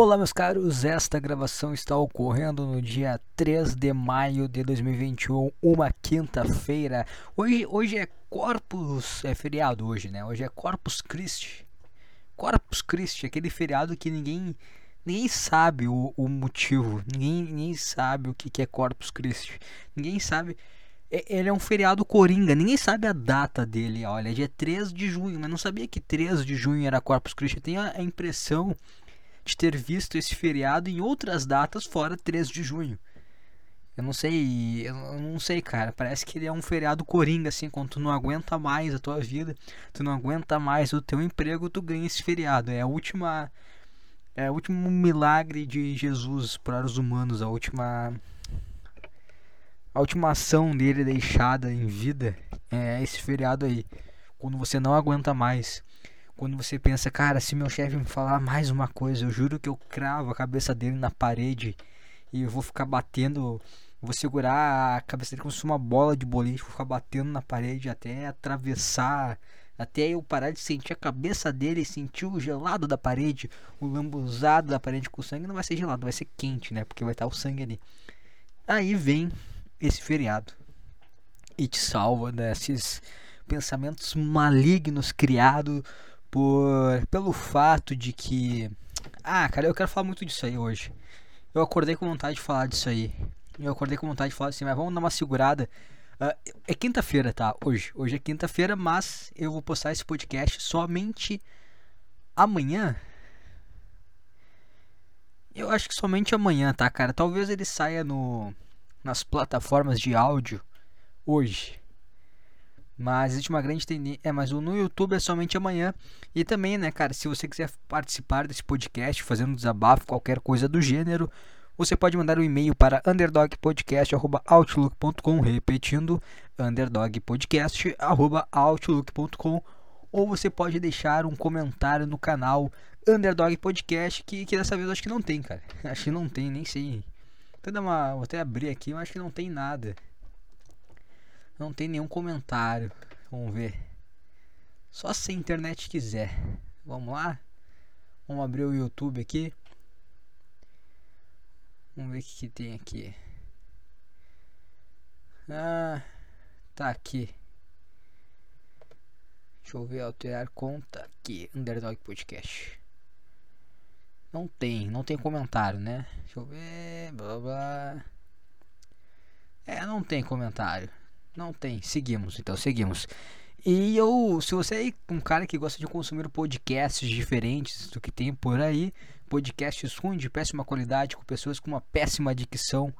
Olá, meus caros. Esta gravação está ocorrendo no dia 3 de maio de 2021, uma quinta-feira. Hoje, hoje é Corpus, é feriado hoje, né? Hoje é Corpus Christi. Corpus Christi, aquele feriado que ninguém ninguém sabe o, o motivo, ninguém, ninguém sabe o que, que é Corpus Christi. Ninguém sabe ele é um feriado coringa, ninguém sabe a data dele. Olha, é dia 3 de junho, mas não sabia que 3 de junho era Corpus Christi. Eu tenho a impressão de ter visto esse feriado em outras datas fora 3 de junho. Eu não sei, eu não sei, cara. Parece que ele é um feriado coringa, assim, quando tu não aguenta mais a tua vida, tu não aguenta mais o teu emprego, tu ganha esse feriado. É a última. É o último milagre de Jesus para os humanos, a última. A última ação dele deixada em vida é esse feriado aí. Quando você não aguenta mais quando você pensa, cara, se meu chefe me falar mais uma coisa, eu juro que eu cravo a cabeça dele na parede e eu vou ficar batendo, vou segurar a cabeça dele como se fosse uma bola de boliche, vou ficar batendo na parede até atravessar, até eu parar de sentir a cabeça dele, sentir o gelado da parede, o lambuzado da parede com o sangue, não vai ser gelado, vai ser quente, né? Porque vai estar o sangue ali. Aí vem esse feriado e te salva desses pensamentos malignos criados por pelo fato de que ah, cara, eu quero falar muito disso aí hoje. Eu acordei com vontade de falar disso aí. Eu acordei com vontade de falar assim, mas vamos dar uma segurada. Uh, é quinta-feira, tá? Hoje. Hoje é quinta-feira, mas eu vou postar esse podcast somente amanhã. Eu acho que somente amanhã, tá, cara? Talvez ele saia no nas plataformas de áudio hoje. Mas existe uma grande tendência. É, mas no YouTube é somente amanhã. E também, né, cara, se você quiser participar desse podcast, fazendo desabafo, qualquer coisa do gênero, você pode mandar um e-mail para underdogpodcast.outlook.com, repetindo, underdogpodcast.outlook.com, ou você pode deixar um comentário no canal Underdog Podcast, que, que dessa vez eu acho que não tem, cara. Acho que não tem, nem sei. Vou, uma, vou até abrir aqui, eu acho que não tem nada. Não tem nenhum comentário. Vamos ver. Só se a internet quiser. Vamos lá? Vamos abrir o YouTube aqui. Vamos ver o que, que tem aqui. Ah, tá aqui. Deixa eu ver, alterar conta aqui, Underdog Podcast. Não tem, não tem comentário, né? Deixa eu ver, blá blá. É, não tem comentário. Não tem. Seguimos, então seguimos. E eu, se você é um cara que gosta de consumir podcasts diferentes do que tem por aí, podcasts ruins de péssima qualidade, com pessoas com uma péssima dicção,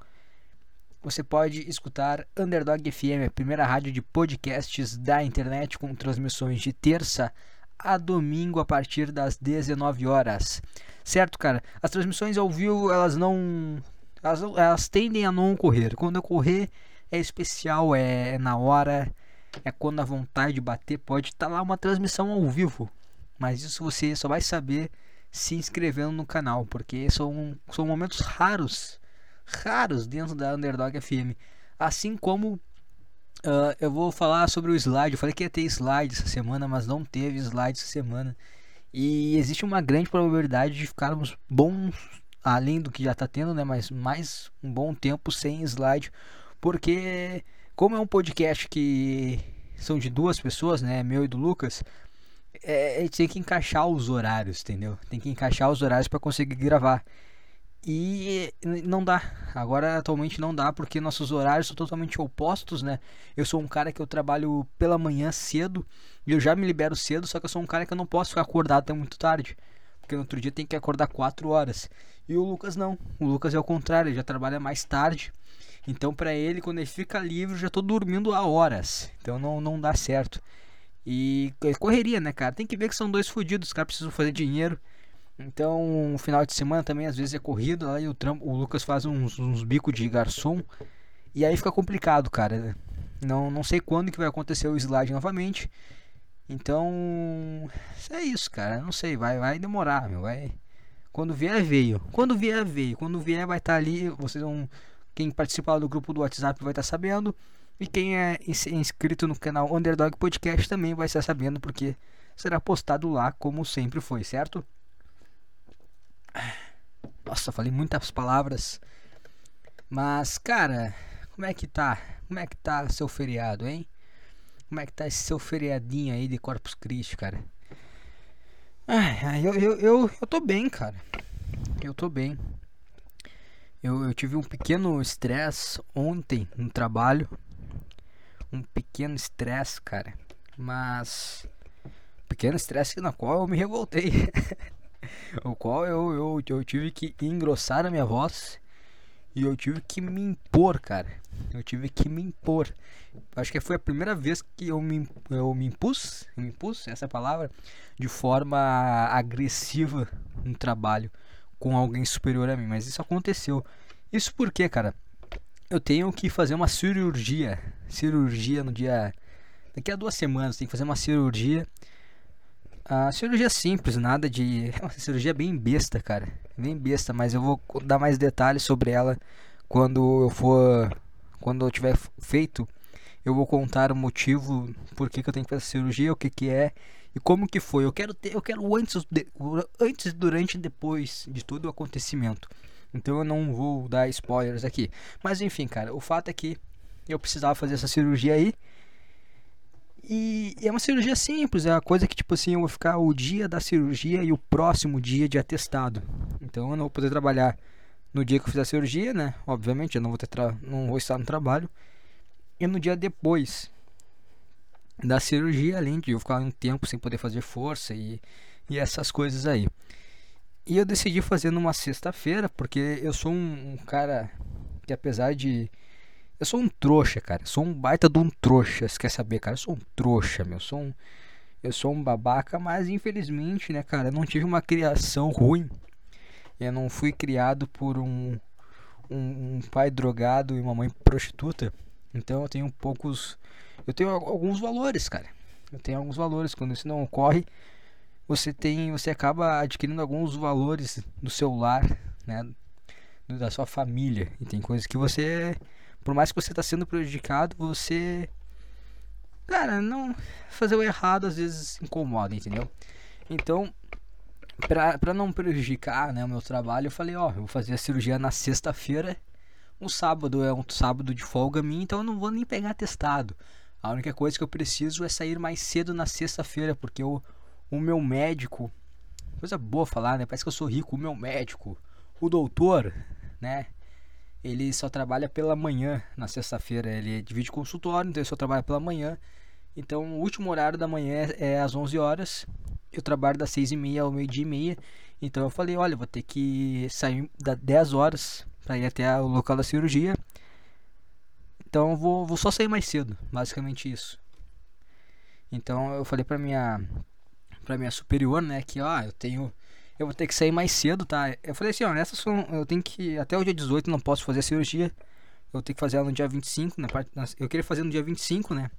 você pode escutar Underdog FM, a primeira rádio de podcasts da internet, com transmissões de terça a domingo a partir das 19 horas. Certo, cara? As transmissões ao vivo, elas não. Elas, elas tendem a não ocorrer. Quando ocorrer, é especial, é na hora, é quando a vontade bater, pode estar tá lá uma transmissão ao vivo. Mas isso você só vai saber se inscrevendo no canal, porque são, são momentos raros, raros dentro da Underdog FM. Assim como uh, eu vou falar sobre o slide, eu falei que ia ter slide essa semana, mas não teve slide essa semana. E existe uma grande probabilidade de ficarmos bons, além do que já está tendo, né? Mas mais um bom tempo sem slide porque como é um podcast que são de duas pessoas, né, meu e do Lucas, é, a gente tem que encaixar os horários, entendeu? Tem que encaixar os horários para conseguir gravar. E não dá. Agora atualmente não dá porque nossos horários são totalmente opostos, né? Eu sou um cara que eu trabalho pela manhã cedo e eu já me libero cedo, só que eu sou um cara que eu não posso ficar acordado até muito tarde. Porque no outro dia tem que acordar 4 horas. E o Lucas não. O Lucas é o contrário, ele já trabalha mais tarde. Então, para ele, quando ele fica livre, eu já tô dormindo há horas. Então, não, não dá certo. E correria, né, cara? Tem que ver que são dois fodidos, os caras precisam fazer dinheiro. Então, no final de semana também, às vezes é corrido. Lá e o, trampo, o Lucas faz uns, uns bicos de garçom. E aí fica complicado, cara. Não, não sei quando que vai acontecer o slide novamente. Então, é isso, cara. Não sei, vai, vai demorar, meu. Vai. Quando vier, veio. Quando vier, veio. Quando vier, vai estar tá ali. Vocês vão quem participar do grupo do WhatsApp vai estar sabendo. E quem é inscrito no canal Underdog Podcast também vai estar sabendo, porque será postado lá como sempre foi, certo? Nossa, falei muitas palavras. Mas, cara, como é que tá? Como é que tá seu feriado, hein? Como é que tá esse seu feriadinho aí de Corpus Christi, cara? Ai, eu, eu, eu, eu tô bem, cara. Eu tô bem. Eu, eu tive um pequeno estresse ontem no trabalho. Um pequeno estresse, cara. Mas. Pequeno estresse na qual eu me revoltei. o qual eu, eu, eu tive que engrossar a minha voz e eu tive que me impor, cara. Eu tive que me impor. Acho que foi a primeira vez que eu me, eu me impus, eu me impus, essa é palavra, de forma agressiva no trabalho com alguém superior a mim. Mas isso aconteceu. Isso porque, cara, eu tenho que fazer uma cirurgia. Cirurgia no dia. Daqui a duas semanas, tem que fazer uma cirurgia a cirurgia simples, nada de. É uma cirurgia bem besta, cara. Bem besta, mas eu vou dar mais detalhes sobre ela quando eu for. Quando eu tiver feito. Eu vou contar o motivo por que, que eu tenho que fazer a cirurgia, o que, que é e como que foi. Eu quero ter, eu quero antes, antes, durante e depois de todo o acontecimento. Então eu não vou dar spoilers aqui. Mas enfim, cara, o fato é que eu precisava fazer essa cirurgia aí. E, é uma cirurgia simples, é uma coisa que, tipo assim, eu vou ficar o dia da cirurgia e o próximo dia de atestado. Então eu não vou poder trabalhar no dia que eu fizer a cirurgia, né? Obviamente, eu não vou, ter não vou estar no trabalho. E no dia depois da cirurgia, além de eu ficar um tempo sem poder fazer força e, e essas coisas aí. E eu decidi fazer numa sexta-feira, porque eu sou um, um cara que apesar de eu sou um trouxa, cara. Eu sou um baita de um trouxa. Você quer saber, cara? Eu sou um trouxa, meu. Eu sou um, eu sou um babaca, mas infelizmente, né, cara? Eu não tive uma criação ruim. Eu não fui criado por um, um, um pai drogado e uma mãe prostituta. Então eu tenho poucos. Eu tenho alguns valores, cara. Eu tenho alguns valores. Quando isso não ocorre, você tem. Você acaba adquirindo alguns valores do seu lar, né? Da sua família. E tem coisas que você por mais que você está sendo prejudicado, você. Cara, não. Fazer o errado às vezes incomoda, entendeu? Então, pra não prejudicar né, o meu trabalho, eu falei: Ó, eu vou fazer a cirurgia na sexta-feira. O sábado é um sábado de folga minha, então eu não vou nem pegar testado. A única coisa que eu preciso é sair mais cedo na sexta-feira, porque o, meu médico. Coisa boa falar, né? Parece que eu sou rico. O meu médico, o doutor, né? ele só trabalha pela manhã na sexta-feira. Ele divide consultório, então ele só trabalha pela manhã. Então o último horário da manhã é às 11 horas. Eu trabalho das 6 e meia ao meio-dia e meia. Então eu falei, olha, vou ter que sair das 10 horas para ir até o local da cirurgia. Então vou, vou só sair mais cedo, basicamente isso. Então eu falei para minha para minha superior, né, que ó, eu tenho eu vou ter que sair mais cedo, tá? Eu falei assim, ó, essas são, eu tenho que, até o dia 18 não posso fazer a cirurgia, eu tenho que fazer ela no dia 25, né? Eu queria fazer no dia 25, né?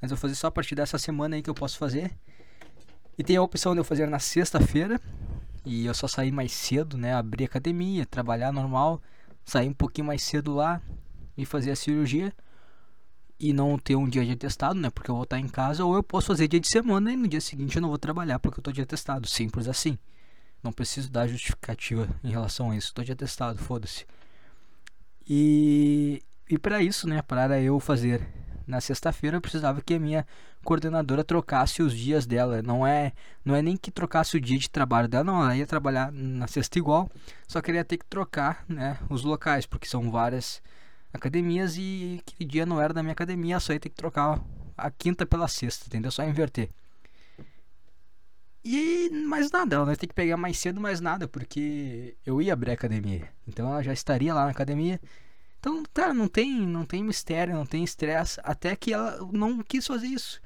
Mas eu vou fazer só a partir dessa semana aí que eu posso fazer. E tem a opção de eu fazer na sexta-feira, e eu só sair mais cedo, né? Abrir academia, trabalhar normal, sair um pouquinho mais cedo lá e fazer a cirurgia e não ter um dia de atestado, né? Porque eu vou estar em casa, ou eu posso fazer dia de semana e no dia seguinte eu não vou trabalhar porque eu tô de atestado, simples assim. Não preciso dar justificativa em relação a isso. Estou de atestado, foda-se. E, e para isso, né, para eu fazer na sexta-feira, eu precisava que a minha coordenadora trocasse os dias dela. Não é, não é nem que trocasse o dia de trabalho dela, não. Ela ia trabalhar na sexta igual, só que ela ia ter que trocar, né, os locais, porque são várias academias e aquele dia não era da minha academia, só ia ter que trocar a quinta pela sexta, entendeu? Só inverter. E mais nada, ela vai ter que pegar mais cedo mais nada, porque eu ia abrir a academia. Então ela já estaria lá na academia. Então, cara, não tem, não tem mistério, não tem estresse, até que ela não quis fazer isso.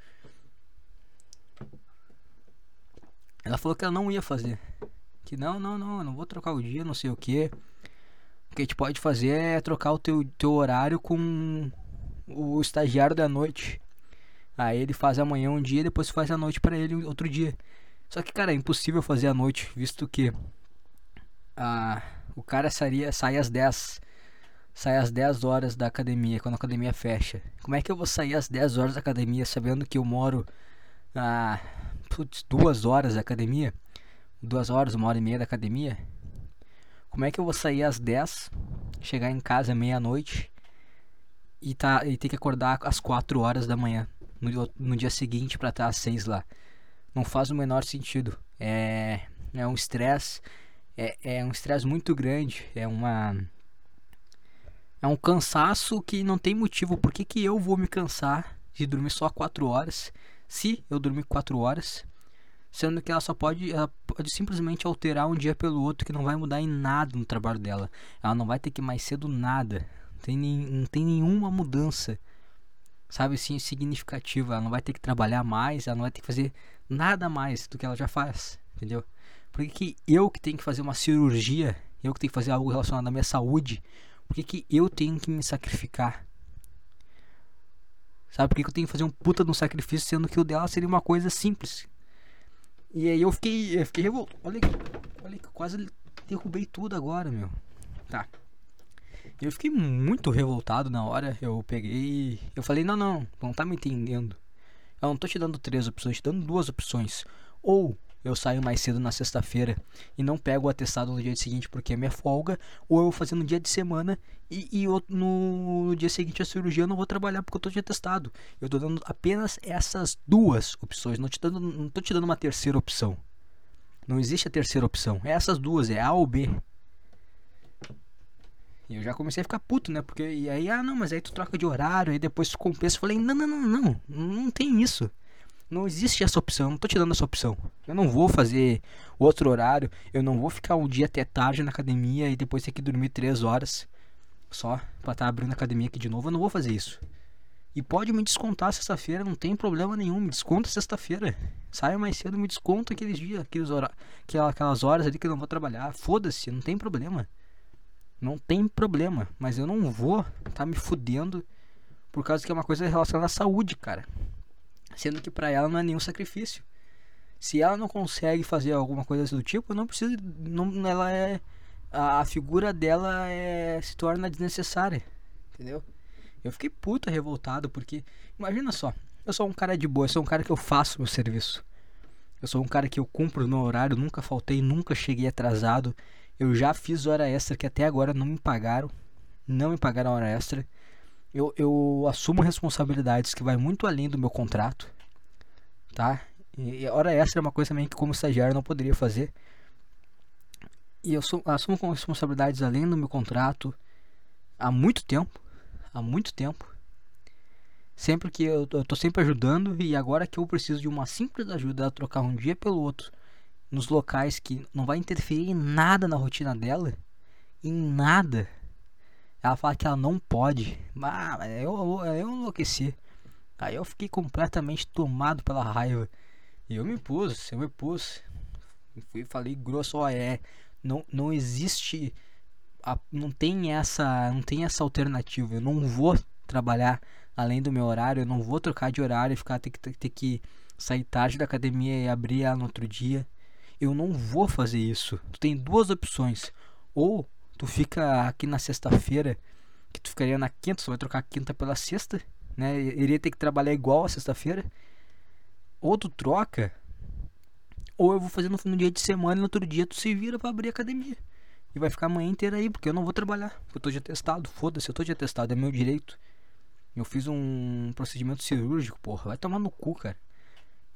Ela falou que ela não ia fazer. Que não, não, não, eu não vou trocar o dia, não sei o que. O que a gente pode fazer é trocar o teu, teu horário com o estagiário da noite. Aí ele faz amanhã um dia, depois faz a noite para ele outro dia. Só que, cara, é impossível fazer à noite, visto que ah, o cara sairia, sai às 10. Sai às 10 horas da academia, quando a academia fecha. Como é que eu vou sair às 10 horas da academia sabendo que eu moro a putz, duas horas da academia? Duas horas, uma hora e meia da academia? Como é que eu vou sair às 10, chegar em casa meia-noite e, tá, e ter que acordar às 4 horas da manhã no, no dia seguinte para estar às 6 lá? Não faz o menor sentido. É, é um estresse, é, é um estresse muito grande, é uma é um cansaço que não tem motivo. Por que, que eu vou me cansar de dormir só 4 horas? Se eu dormir 4 horas, sendo que ela só pode, ela pode simplesmente alterar um dia pelo outro, que não vai mudar em nada no trabalho dela. Ela não vai ter que mais cedo nada. Tem, não tem nenhuma mudança, sabe assim, significativa. Ela não vai ter que trabalhar mais, ela não vai ter que fazer nada mais do que ela já faz, entendeu? Porque que eu que tenho que fazer uma cirurgia, eu que tenho que fazer algo relacionado à minha saúde, por que, que eu tenho que me sacrificar? Sabe por que, que eu tenho que fazer um puta de um sacrifício, sendo que o dela seria uma coisa simples? E aí eu fiquei, eu fiquei revoltado. Olha, olha que quase derrubei tudo agora, meu. Tá. Eu fiquei muito revoltado na hora. Eu peguei. Eu falei: não, não, não tá me entendendo. Eu não tô te dando três opções, te dando duas opções. Ou eu saio mais cedo na sexta-feira e não pego o atestado no dia seguinte porque é minha folga, ou eu vou fazer no dia de semana e, e no, no, dia seguinte a cirurgia eu não vou trabalhar porque eu tô de atestado. Eu tô dando apenas essas duas opções, não, te dando, não tô te dando uma terceira opção. Não existe a terceira opção, é essas duas, é A ou B. E eu já comecei a ficar puto, né? Porque e aí, ah, não, mas aí tu troca de horário, aí depois tu compensa. Eu falei, não, não, não, não, não tem isso. Não existe essa opção, não tô te dando essa opção. Eu não vou fazer outro horário, eu não vou ficar um dia até tarde na academia e depois ter que dormir três horas só pra estar tá abrindo a academia aqui de novo. Eu não vou fazer isso. E pode me descontar sexta-feira, não tem problema nenhum. Me desconta sexta-feira. Saia mais cedo, me desconta aqueles dias, aqueles hora, aquelas horas ali que eu não vou trabalhar. Foda-se, não tem problema. Não tem problema. Mas eu não vou tá me fudendo por causa que é uma coisa relacionada à saúde, cara sendo que para ela não é nenhum sacrifício. Se ela não consegue fazer alguma coisa do tipo, não precisa, não, ela é a, a figura dela é, se torna desnecessária, entendeu? Eu fiquei puta revoltado porque imagina só, eu sou um cara de boa, eu sou um cara que eu faço meu serviço. Eu sou um cara que eu cumpro o meu horário, nunca faltei, nunca cheguei atrasado. Eu já fiz hora extra que até agora não me pagaram. Não me pagaram hora extra eu, eu assumo responsabilidades que vai muito além do meu contrato, tá? E, e hora é uma coisa também que como estagiário não poderia fazer. E eu sou, assumo com responsabilidades além do meu contrato há muito tempo, há muito tempo. Sempre que eu, eu tô sempre ajudando e agora que eu preciso de uma simples ajuda a trocar um dia pelo outro nos locais que não vai interferir em nada na rotina dela, em nada ela fala que ela não pode. Ah, eu, eu enlouqueci. Aí eu fiquei completamente tomado pela raiva. E eu me pus, eu me pus. Fui falei grosso, ó, é. Não, não existe. A, não tem essa. Não tem essa alternativa. Eu não vou trabalhar além do meu horário. Eu não vou trocar de horário e ficar ter ter, ter que sair tarde da academia e abrir ela no outro dia. Eu não vou fazer isso. Tu tem duas opções. Ou tu fica aqui na sexta-feira, que tu ficaria na quinta, só vai trocar a quinta pela sexta, né? Iria ter que trabalhar igual a sexta-feira. Ou tu troca, ou eu vou fazer no, no dia de semana e no outro dia tu se vira para abrir a academia. E vai ficar a manhã inteira aí, porque eu não vou trabalhar. Porque eu tô de atestado. Foda-se, eu tô de atestado, é meu direito. Eu fiz um procedimento cirúrgico, porra. Vai tomar no cu, cara.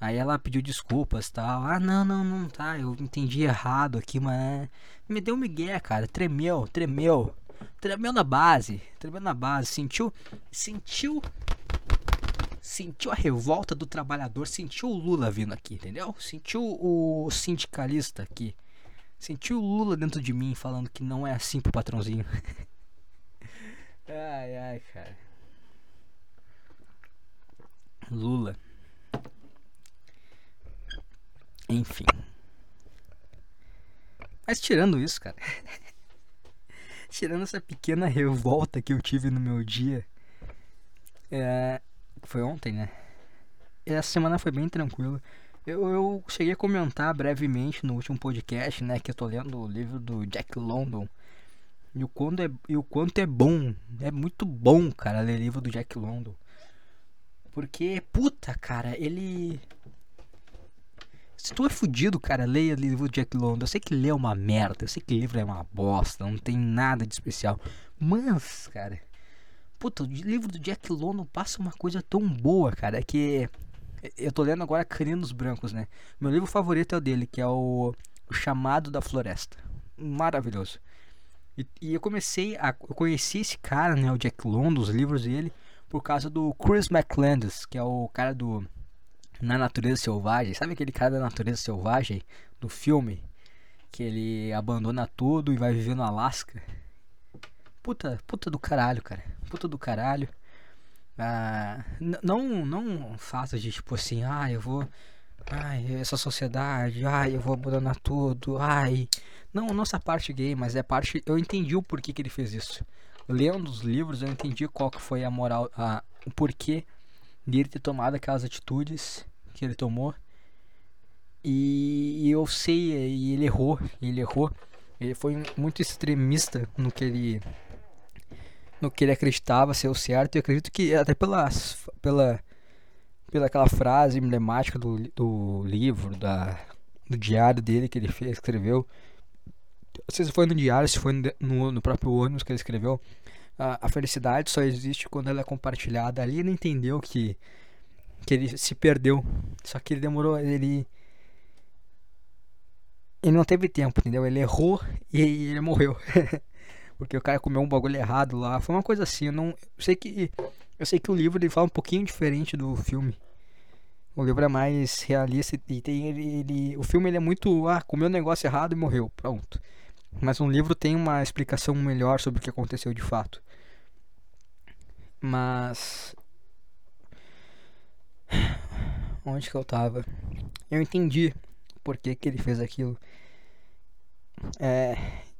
Aí ela pediu desculpas tal. Ah, não, não, não, tá. Eu entendi errado aqui, mas. Me deu um migué, cara. Tremeu, tremeu. Tremeu na base. Tremeu na base. Sentiu. Sentiu. Sentiu a revolta do trabalhador. Sentiu o Lula vindo aqui, entendeu? Sentiu o sindicalista aqui. Sentiu o Lula dentro de mim falando que não é assim pro patrãozinho. ai, ai, cara. Lula. Enfim. Mas tirando isso, cara. tirando essa pequena revolta que eu tive no meu dia. É, foi ontem, né? Essa semana foi bem tranquila. Eu, eu cheguei a comentar brevemente no último podcast, né? Que eu tô lendo o livro do Jack London. E o quanto é, e o quanto é bom. É muito bom, cara, ler livro do Jack London. Porque, puta, cara, ele Se tu é fudido, cara, leia livro do Jack London. Eu sei que ler é uma merda, eu sei que livro é uma bosta, não tem nada de especial. Mas, cara, puta, o livro do Jack London passa uma coisa tão boa, cara, que eu tô lendo agora Caninos Brancos, né? Meu livro favorito é o dele, que é o, o Chamado da Floresta. Maravilhoso. E, e, eu comecei a. Eu conheci esse cara, né? O Jack London, os livros dele, por causa do Chris McCandless, que é o cara do. Na Natureza Selvagem. Sabe aquele cara da Natureza Selvagem? Do filme? Que ele abandona tudo e vai viver no Alasca. Puta, puta do caralho, cara. Puta do caralho. Ah, não, não faça de tipo assim, ah, eu vou. Ai, essa sociedade, ai, eu vou abandonar tudo, ai. Não, nossa parte gay, mas é parte. Eu entendi o porquê que ele fez isso. Lendo os livros, eu entendi qual que foi a moral, a, o porquê dele ter tomado aquelas atitudes que ele tomou. E, e eu sei, e ele errou, ele errou. Ele foi muito extremista no que ele no que ele acreditava ser o certo. E acredito que até pela, pela, pela aquela frase emblemática do, do livro, da, do diário dele que ele fez, escreveu. Não sei se foi no diário, se foi no, no próprio ônibus que ele escreveu. A, felicidade só existe quando ela é compartilhada. Ali ele entendeu que, que ele se perdeu. Só que ele demorou, ele ele não teve tempo, entendeu? Ele errou e ele morreu. porque o cara comeu um bagulho errado lá. Foi uma coisa assim, eu não eu sei que eu sei que o livro ele fala um pouquinho diferente do filme. O livro é mais realista e tem ele, ele o filme ele é muito ah, comeu um negócio errado e morreu, pronto. Mas um livro tem uma explicação melhor sobre o que aconteceu de fato. Mas onde que eu tava? Eu entendi por que, que ele fez aquilo. É,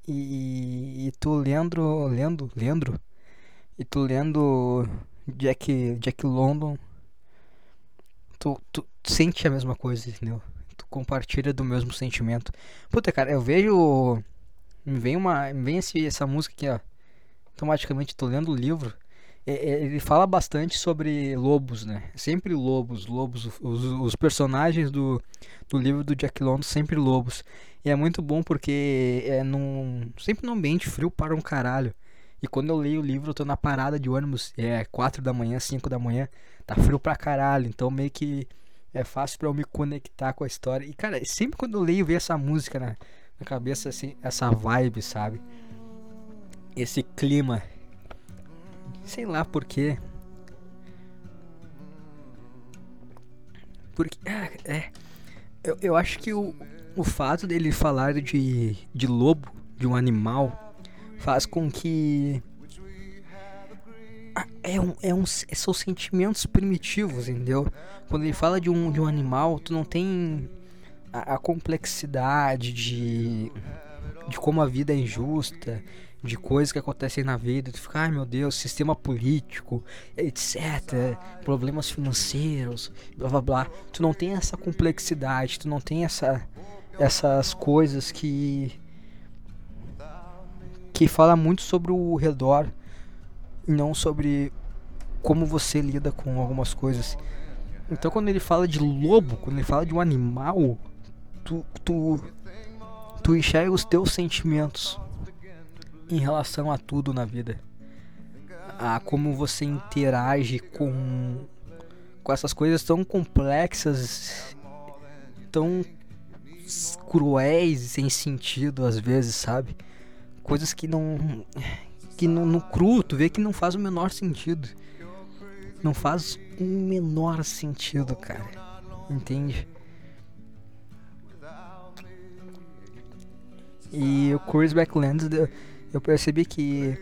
e, e tu lendo, lendo, lendo, e tu lendo Jack, Jack London, tu, tu sente a mesma coisa, entendeu? Tu compartilha do mesmo sentimento. Puta, cara, eu vejo. Me vem uma. Me vem esse, essa música aqui, ó. Automaticamente tô lendo o livro. Ele fala bastante sobre lobos, né? Sempre lobos, lobos. Os, os personagens do, do livro do Jack London sempre lobos. E é muito bom porque é num, sempre num ambiente frio para um caralho. E quando eu leio o livro, eu tô na parada de ônibus, é 4 da manhã, 5 da manhã, tá frio pra caralho. Então meio que é fácil para eu me conectar com a história. E cara, sempre quando eu leio, vem essa música na, na cabeça, assim, essa vibe, sabe? Esse clima. Sei lá porquê. Porque. Ah, é. Eu, eu acho que o, o fato dele falar de, de lobo, de um animal, faz com que. É um, é um, são sentimentos primitivos, entendeu? Quando ele fala de um, de um animal, tu não tem a, a complexidade de, de como a vida é injusta, de coisas que acontecem na vida, tu fica, ai meu Deus, sistema político, etc, problemas financeiros, blá blá blá. Tu não tem essa complexidade, tu não tem essa essas coisas que que fala muito sobre o redor e não sobre como você lida com algumas coisas. Então quando ele fala de lobo, quando ele fala de um animal, tu tu tu enxerga os teus sentimentos em relação a tudo na vida. A como você interage com com essas coisas tão complexas, tão cruéis e sem sentido às vezes, sabe? Coisas que não. que no, no cru tu vê que não faz o menor sentido. Não faz o menor sentido, cara. Entende? E o Chris Backlands, eu percebi que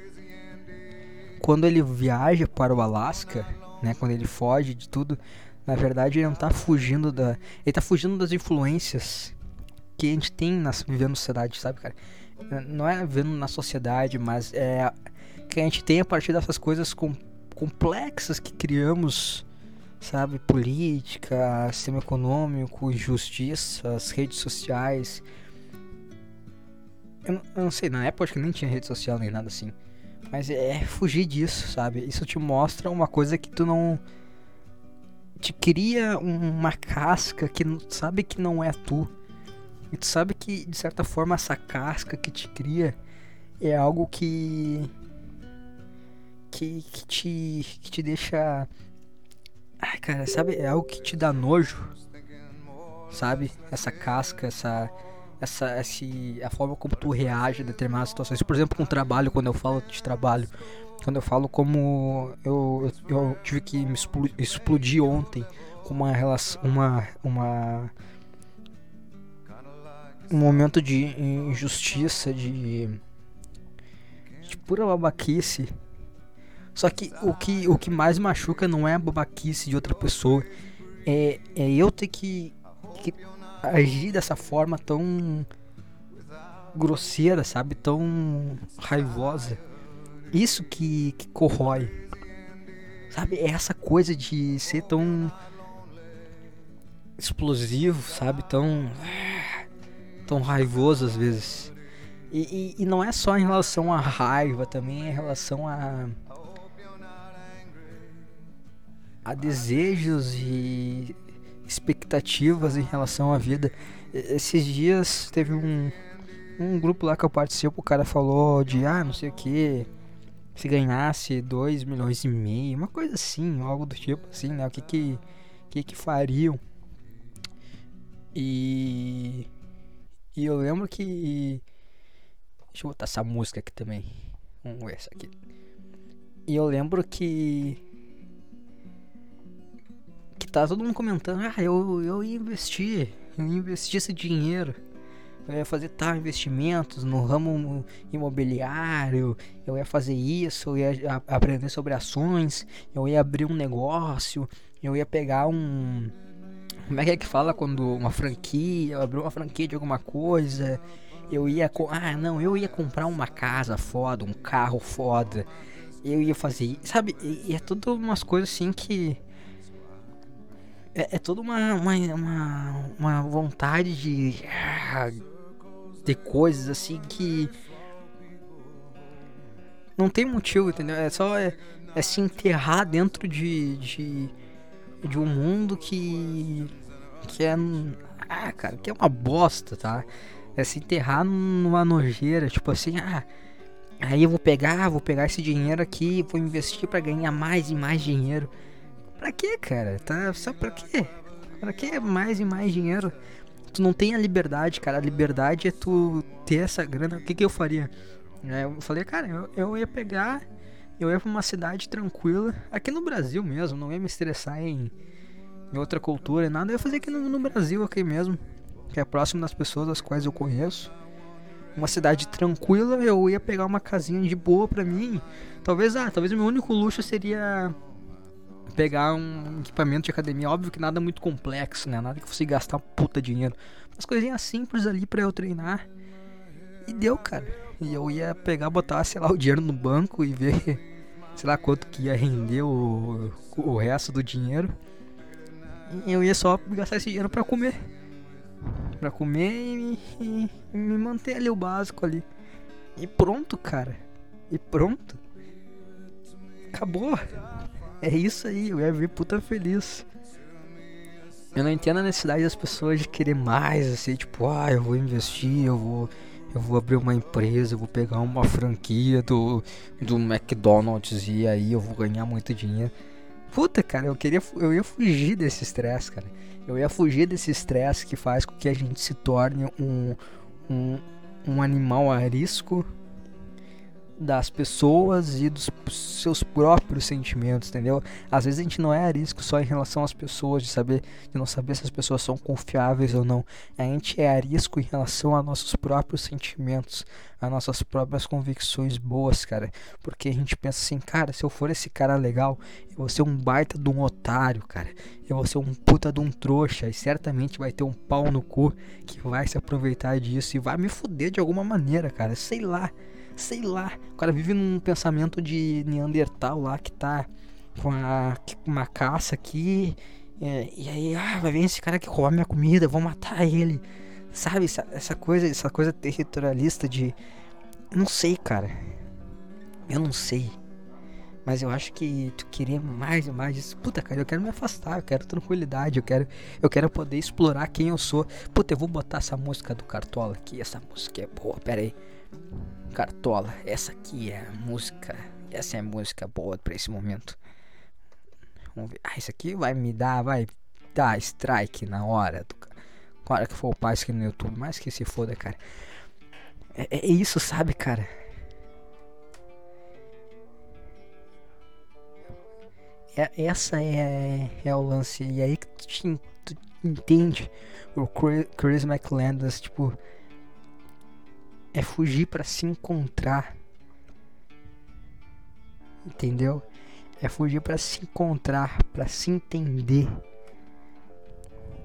quando ele viaja para o Alasca, né, quando ele foge de tudo, na verdade ele não tá fugindo da, ele tá fugindo das influências que a gente tem nas, vivendo na sociedade, sabe, cara? Não é vivendo na sociedade, mas é que a gente tem a partir dessas coisas com, complexas que criamos, sabe? Política, sistema econômico, justiça, as redes sociais. Eu, eu, não sei, na época acho que nem tinha rede social nem nada assim. Mas é fugir disso, sabe? Isso te mostra uma coisa que tu não. te cria uma casca que sabe que não é tu. E tu sabe que, de certa forma, essa casca que te cria é algo que. que, que, te, que te deixa. Ai, cara, sabe? É algo que te dá nojo. Sabe? Essa casca, essa. Essa, esse, a forma como tu reage a determinadas situações. Por exemplo, com o trabalho, quando eu falo de trabalho, quando eu falo como eu, eu, eu tive que me explodir ontem com uma relação, uma, uma um momento de injustiça, de, de pura babaquice. Só que o que o que mais machuca não é a babaquice de outra pessoa, é, é eu ter que, que agir dessa forma tão grosseira, sabe? Tão raivosa isso que, que corrói. Sabe? É essa coisa de ser tão explosivo, sabe? Tão. tão raivoso às vezes. E, e, e, não é só em relação à raiva, também é em relação a. a desejos e expectativas em relação à vida. Esses dias teve um, um grupo lá que eu participo, o cara falou de ah, não sei o que se ganhasse 2 milhões e meio, uma coisa assim, algo do tipo assim, né? O que que, que, que fariam? E, e eu lembro que. Deixa eu botar essa música aqui também. Vamos ver essa aqui. E eu lembro que. Que tá todo mundo comentando: ah, eu, eu ia investir, eu ia investir esse dinheiro eu ia fazer tal investimentos no ramo imobiliário, eu ia fazer isso, eu ia aprender sobre ações, eu ia abrir um negócio, eu ia pegar um como é que é que fala quando uma franquia, eu abrir uma franquia de alguma coisa, eu ia ah, não, eu ia comprar uma casa foda, um carro foda. Eu ia fazer, sabe? E é tudo umas coisas assim que é, é toda uma, uma, uma, uma vontade de ah, ter coisas assim que não tem motivo, entendeu? É só é, é se enterrar dentro de, de, de um mundo que que é ah, cara, que é uma bosta, tá? É se enterrar numa nojeira, tipo assim, ah, aí eu vou pegar, vou pegar esse dinheiro aqui, vou investir para ganhar mais e mais dinheiro. Pra quê, cara? Tá só pra quê? Pra que mais e mais dinheiro? tu não tem a liberdade, cara. A liberdade é tu ter essa grana. O que, que eu faria? É, eu falei, cara, eu, eu ia pegar, eu ia pra uma cidade tranquila, aqui no Brasil mesmo, não ia me estressar em, em outra cultura, nada. Eu ia fazer aqui no, no Brasil, aqui mesmo, que é próximo das pessoas das quais eu conheço. Uma cidade tranquila, eu ia pegar uma casinha de boa pra mim. Talvez, ah, talvez o meu único luxo seria pegar um equipamento de academia, óbvio que nada muito complexo, né? Nada que fosse gastar puta dinheiro. Umas coisinhas simples ali para eu treinar. E deu, cara. E eu ia pegar, botar, sei lá, o dinheiro no banco e ver, sei lá, quanto que ia render o, o resto do dinheiro. E eu ia só gastar esse dinheiro para comer. Pra comer e, e, e me manter ali o básico ali. E pronto, cara. E pronto. Acabou. É isso aí, eu ia ver puta feliz. Eu não entendo a necessidade das pessoas de querer mais, assim, tipo, ah, eu vou investir, eu vou, eu vou abrir uma empresa, eu vou pegar uma franquia do, do McDonald's e aí eu vou ganhar muito dinheiro. Puta, cara, eu queria, eu ia fugir desse estresse, cara. Eu ia fugir desse estresse que faz com que a gente se torne um, um, um animal arisco das pessoas e dos seus próprios sentimentos, entendeu? Às vezes a gente não é arisco só em relação às pessoas, de saber, de não saber se as pessoas são confiáveis ou não. A gente é arisco em relação a nossos próprios sentimentos, a nossas próprias convicções boas, cara. Porque a gente pensa assim, cara, se eu for esse cara legal, eu vou ser um baita de um otário, cara. Eu vou ser um puta de um trouxa e certamente vai ter um pau no cu que vai se aproveitar disso e vai me fuder de alguma maneira, cara. Sei lá sei lá. O cara vive num pensamento de Neandertal lá que tá com a, uma caça aqui. É, e aí, ah, vai vir esse cara que rouba minha comida, vou matar ele. Sabe, essa, essa coisa, essa coisa territorialista de. Não sei, cara. Eu não sei. Mas eu acho que tu querer mais e mais. Puta, cara, eu quero me afastar, eu quero tranquilidade, eu quero, eu quero poder explorar quem eu sou. Puta, eu vou botar essa música do Cartola aqui. Essa música é boa, pera aí. Cartola, essa aqui é a música. Essa é a música boa pra esse momento. Vamos ver. Ah, isso aqui vai me dar, vai dar strike na hora. Do, hora que for o pai aqui no YouTube. Mais que se foda, cara. É, é isso, sabe, cara? É, essa é, é o lance. E aí que tu, te, tu entende o Chris McLandis, tipo, é fugir para se encontrar. Entendeu? É fugir para se encontrar, para se entender.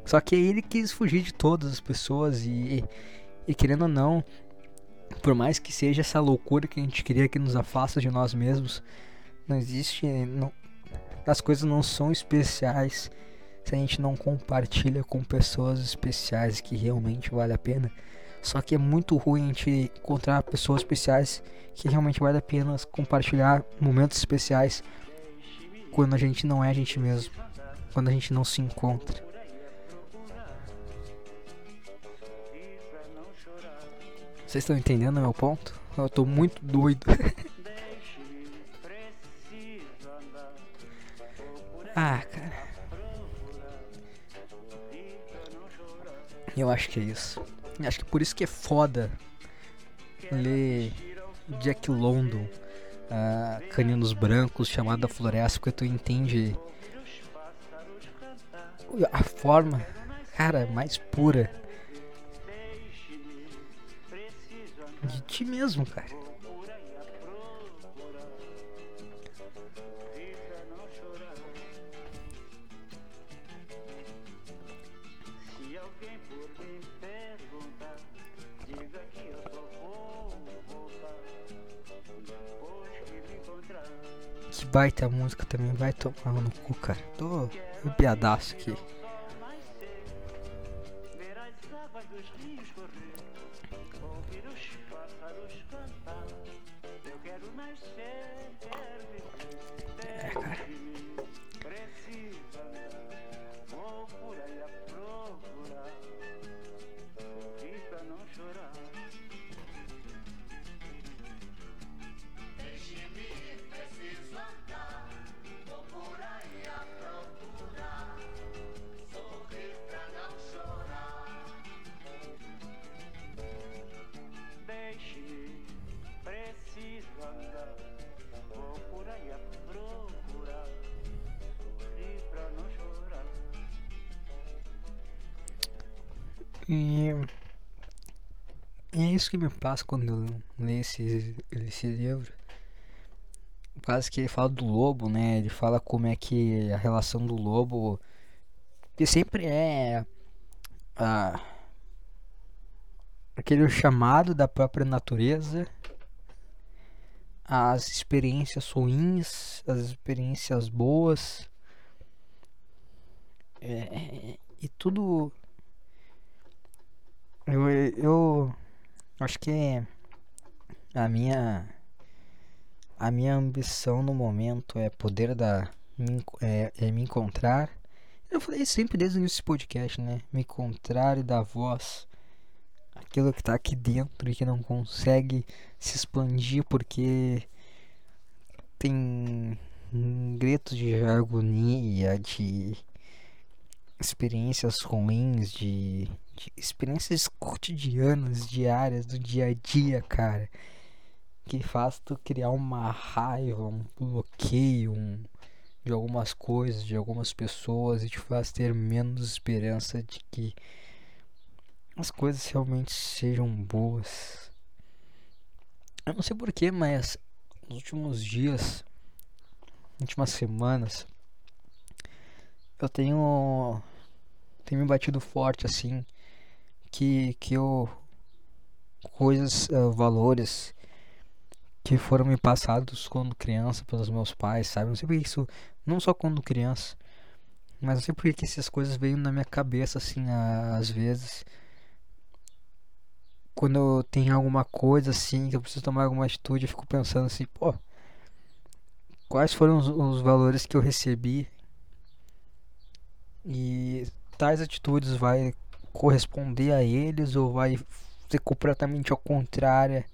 Só que ele quis fugir de todas as pessoas e, e querendo ou não, por mais que seja essa loucura que a gente queria que nos afasta de nós mesmos, não existe, não, as coisas não são especiais se a gente não compartilha com pessoas especiais que realmente vale a pena. Só que é muito ruim a gente encontrar pessoas especiais que realmente vale a pena compartilhar momentos especiais quando a gente não é a gente mesmo, quando a gente não se encontra. Vocês estão entendendo meu ponto? Eu tô muito doido. ah, cara. Eu acho que é isso. Acho que por isso que é foda ler Jack London, uh, Caninos Brancos, Chamada Floresta, porque tu entende a forma, cara, mais pura de ti mesmo, cara. Baita música também, vai tomar no cu, cara. Tô piadaço aqui. E, e é isso que me passa quando eu leio esse, esse livro. Quase que ele fala do lobo, né? Ele fala como é que a relação do lobo que sempre é a, aquele chamado da própria natureza as experiências ruins, as experiências boas é, e tudo eu, acho que a minha a minha ambição no momento é poder me, é, é me encontrar. Eu falei sempre desde o início desse podcast, né? Me encontrar e dar voz aquilo que está aqui dentro e que não consegue se expandir porque tem gritos de agonia, de experiências ruins, de de experiências cotidianas, diárias, do dia a dia, cara, que faz tu criar uma raiva, um bloqueio um, de algumas coisas, de algumas pessoas e te faz ter menos esperança de que as coisas realmente sejam boas. Eu não sei porquê, mas nos últimos dias, últimas semanas, eu tenho tenho me batido forte assim que, que eu coisas, uh, valores que foram me passados quando criança pelos meus pais, sabe? Não sei isso, não só quando criança, mas não sei porque que essas coisas veio na minha cabeça assim, às vezes. Quando eu tenho alguma coisa assim, que eu preciso tomar alguma atitude, eu fico pensando assim, pô, quais foram os, os valores que eu recebi e tais atitudes vai corresponder a eles ou vai ser completamente ao contrário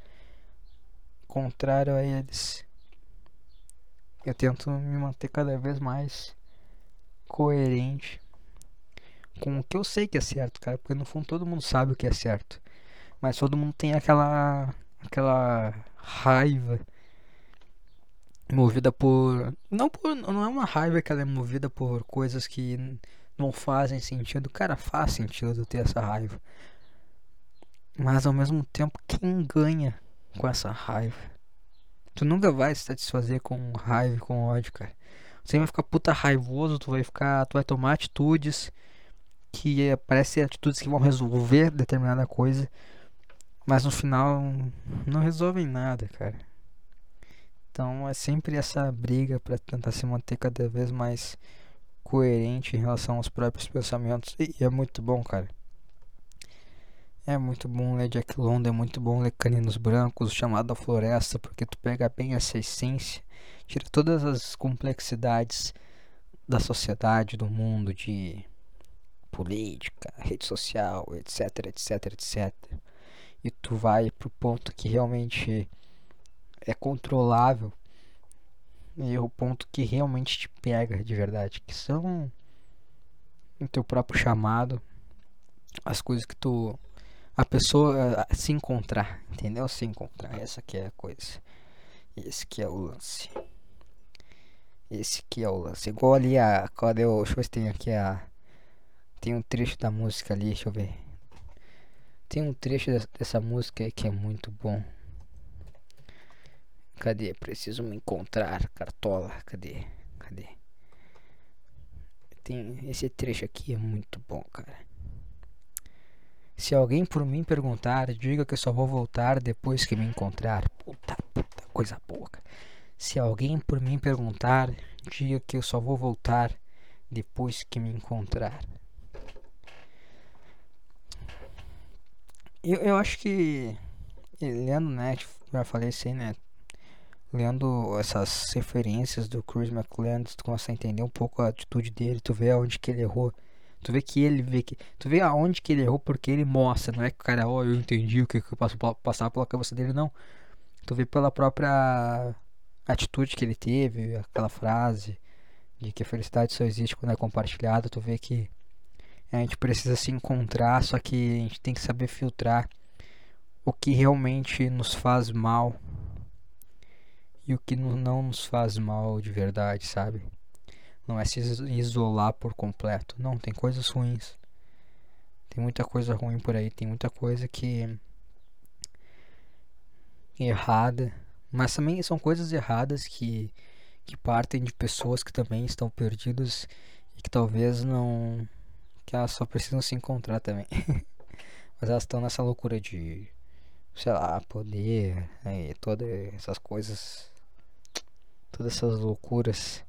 contrário a eles eu tento me manter cada vez mais coerente com o que eu sei que é certo, cara, porque no fundo todo mundo sabe o que é certo. Mas todo mundo tem aquela aquela raiva movida por não por não é uma raiva que ela é movida por coisas que não fazem sentido. Cara, faz sentido ter essa raiva. Mas ao mesmo tempo, quem ganha com essa raiva? Tu nunca vai se satisfazer com raiva e com ódio, cara. Você vai ficar puta raivoso, tu vai ficar, tu vai tomar atitudes que é, parecem atitudes que vão resolver determinada coisa, mas no final não resolvem nada, cara. Então é sempre essa briga para tentar se manter cada vez mais coerente em relação aos próprios pensamentos. E é muito bom, cara. É muito bom ler Jack London, é muito bom ler Caninos Brancos, chamado da Floresta, porque tu pega bem essa essência, tira todas as complexidades da sociedade, do mundo, de política, rede social, etc, etc, etc. E tu vai pro ponto que realmente é controlável e o ponto que realmente te pega de verdade, que são o teu próprio chamado, as coisas que tu a pessoa se encontrar, entendeu? Se encontrar, essa que é a coisa. Esse que é o lance. Esse que é o lance. Igual ali a. Quando eu, deixa eu ver se tem aqui a. Tem um trecho da música ali, deixa eu ver. Tem um trecho dessa música que é muito bom. Cadê? Preciso me encontrar, cartola. Cadê? Cadê? Tem esse trecho aqui é muito bom, cara. Se alguém por mim perguntar, diga que eu só vou voltar depois que me encontrar. Puta, puta coisa boa. Se alguém por mim perguntar, diga que eu só vou voltar depois que me encontrar. Eu, eu acho que lendo, né, já falei assim, né, lendo essas referências do Chris McClellan, tu começa a entender um pouco a atitude dele, tu vê aonde que ele errou. Tu vê que ele vê que. Tu vê aonde que ele errou porque ele mostra, não é que o cara, ó, oh, eu entendi o que, que passou passar pela cabeça dele, não. Tu vê pela própria atitude que ele teve, aquela frase de que a felicidade só existe quando é compartilhada, tu vê que a gente precisa se encontrar, só que a gente tem que saber filtrar o que realmente nos faz mal e o que não nos faz mal de verdade, sabe? Não é se isolar por completo. Não, tem coisas ruins. Tem muita coisa ruim por aí, tem muita coisa que errada, mas também são coisas erradas que que partem de pessoas que também estão perdidas e que talvez não que elas só precisam se encontrar também. mas elas estão nessa loucura de sei lá, poder, né, todas essas coisas todas essas loucuras.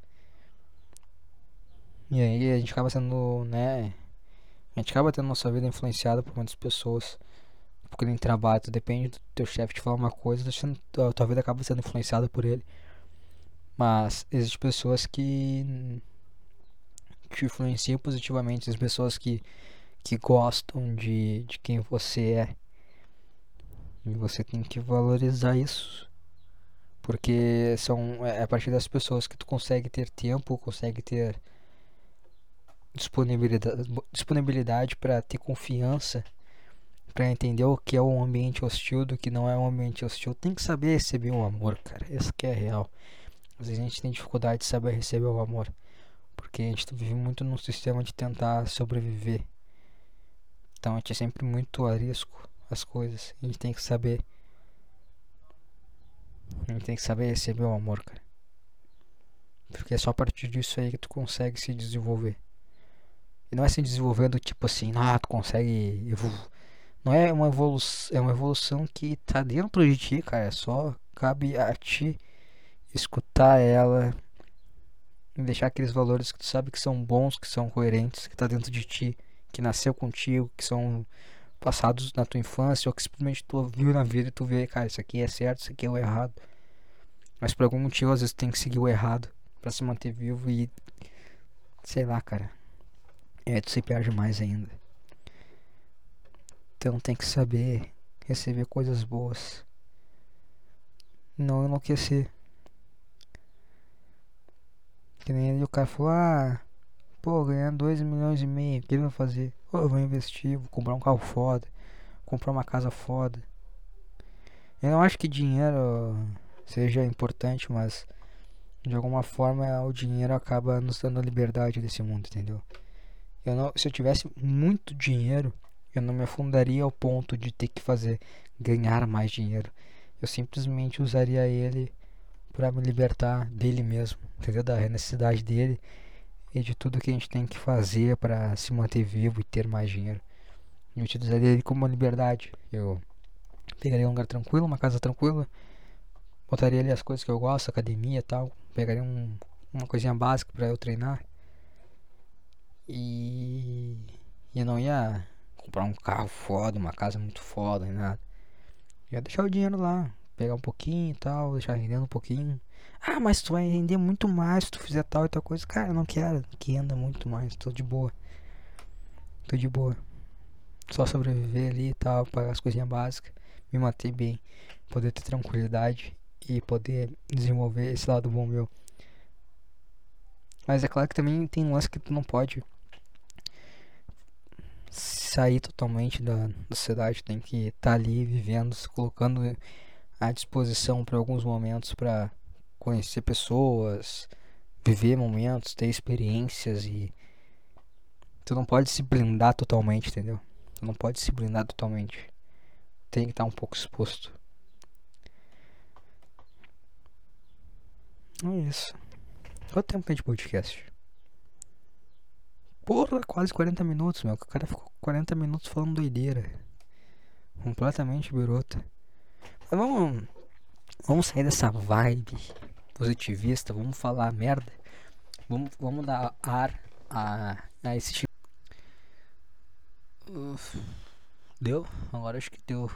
E aí a gente acaba sendo, né? A gente acaba tendo nossa vida influenciada por muitas pessoas. Porque nem trabalho, tu depende do teu chefe te falar uma coisa, a tua vida acaba sendo influenciada por ele. Mas existem pessoas que te influenciam positivamente, as pessoas que, que gostam de, de quem você é. E você tem que valorizar isso. Porque são é a partir das pessoas que tu consegue ter tempo, consegue ter disponibilidade, disponibilidade para ter confiança, para entender o que é um ambiente hostil do que não é um ambiente hostil. Tem que saber receber o amor, cara. Essa que é real. Às vezes a gente tem dificuldade de saber receber o amor, porque a gente vive muito num sistema de tentar sobreviver. Então a gente é sempre muito a risco as coisas. A gente tem que saber gente tem que saber receber o amor, cara. Porque é só a partir disso aí que tu consegue se desenvolver. E não é se desenvolvendo tipo assim, ah, tu consegue evoluir. Não é uma evolução, é uma evolução que tá dentro de ti, cara. É só cabe a ti escutar ela e deixar aqueles valores que tu sabe que são bons, que são coerentes, que tá dentro de ti, que nasceu contigo, que são passados na tua infância ou que simplesmente tu viu na vida e tu vê, cara, isso aqui é certo, isso aqui é o errado. Mas por algum motivo às vezes tem que seguir o errado para se manter vivo e sei lá, cara. É, tu se perde mais ainda. Então tem que saber receber coisas boas. Não enlouquecer. Que nem ali o cara falou, ah, pô, ganhar 2 milhões e meio, o que ele vai fazer? Eu vou investir, vou comprar um carro foda, comprar uma casa foda. Eu não acho que dinheiro seja importante, mas de alguma forma o dinheiro acaba nos dando a liberdade desse mundo, entendeu? Eu não, se eu tivesse muito dinheiro, eu não me afundaria ao ponto de ter que fazer ganhar mais dinheiro. Eu simplesmente usaria ele para me libertar dele mesmo, entendeu? Da necessidade dele e de tudo que a gente tem que fazer para se manter vivo e ter mais dinheiro. Eu utilizaria ele como uma liberdade. Eu pegaria um lugar tranquilo, uma casa tranquila, botaria ali as coisas que eu gosto, academia e tal, pegaria um, uma coisinha básica para eu treinar e eu não ia comprar um carro foda, uma casa muito foda, nem nada. Ia deixar o dinheiro lá, pegar um pouquinho e tal, deixar rendendo um pouquinho. Ah, mas tu vai render muito mais se tu fizer tal e tal coisa. Cara, eu não quero que renda muito mais, tô de boa. Tô de boa. Só sobreviver ali e tal, pagar as coisinhas básicas, me manter bem, poder ter tranquilidade e poder desenvolver esse lado bom meu. Mas é claro que também tem um lance que tu não pode sair totalmente da, da sociedade, tem que estar tá ali vivendo, se colocando à disposição para alguns momentos para conhecer pessoas, viver momentos, ter experiências e tu não pode se blindar totalmente, entendeu? Tu não pode se blindar totalmente. Tem que estar tá um pouco exposto. É isso. Quanto tempo tem de podcast? Porra, quase 40 minutos, meu. O cara ficou 40 minutos falando doideira. Completamente birota. Mas vamos. Vamos sair dessa vibe positivista. Vamos falar merda. Vamos, vamos dar ar a, a esse tipo. Deu? Agora acho que deu.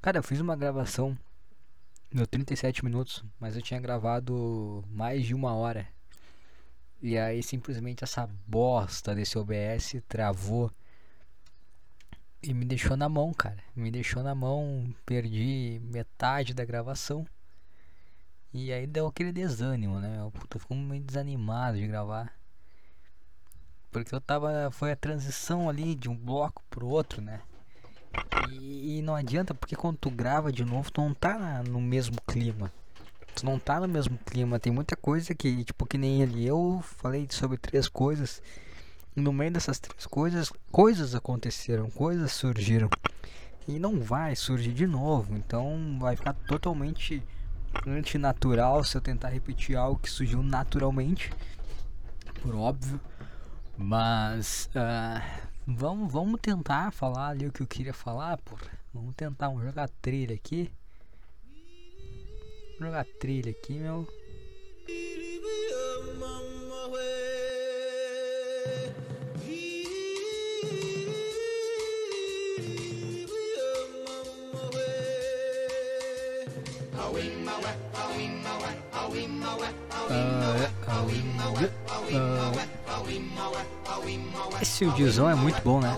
Cara, eu fiz uma gravação. Deu 37 minutos. Mas eu tinha gravado mais de uma hora. E aí simplesmente essa bosta desse OBS travou e me deixou na mão, cara. Me deixou na mão, perdi metade da gravação. E aí deu aquele desânimo, né? Eu puta, meio desanimado de gravar. Porque eu tava. Foi a transição ali de um bloco pro outro, né? E, e não adianta, porque quando tu grava de novo, tu não tá no mesmo clima tu não tá no mesmo clima. Tem muita coisa que, tipo, que nem ele. Eu falei sobre três coisas. E no meio dessas três coisas, coisas aconteceram, coisas surgiram. E não vai surgir de novo. Então vai ficar totalmente antinatural se eu tentar repetir algo que surgiu naturalmente. Por óbvio. Mas uh, vamos, vamos tentar falar ali o que eu queria falar, porra. Vamos tentar vamos jogar trilha aqui. Vou jogar trilha aqui, meu. Esse indiozão é muito bom, né?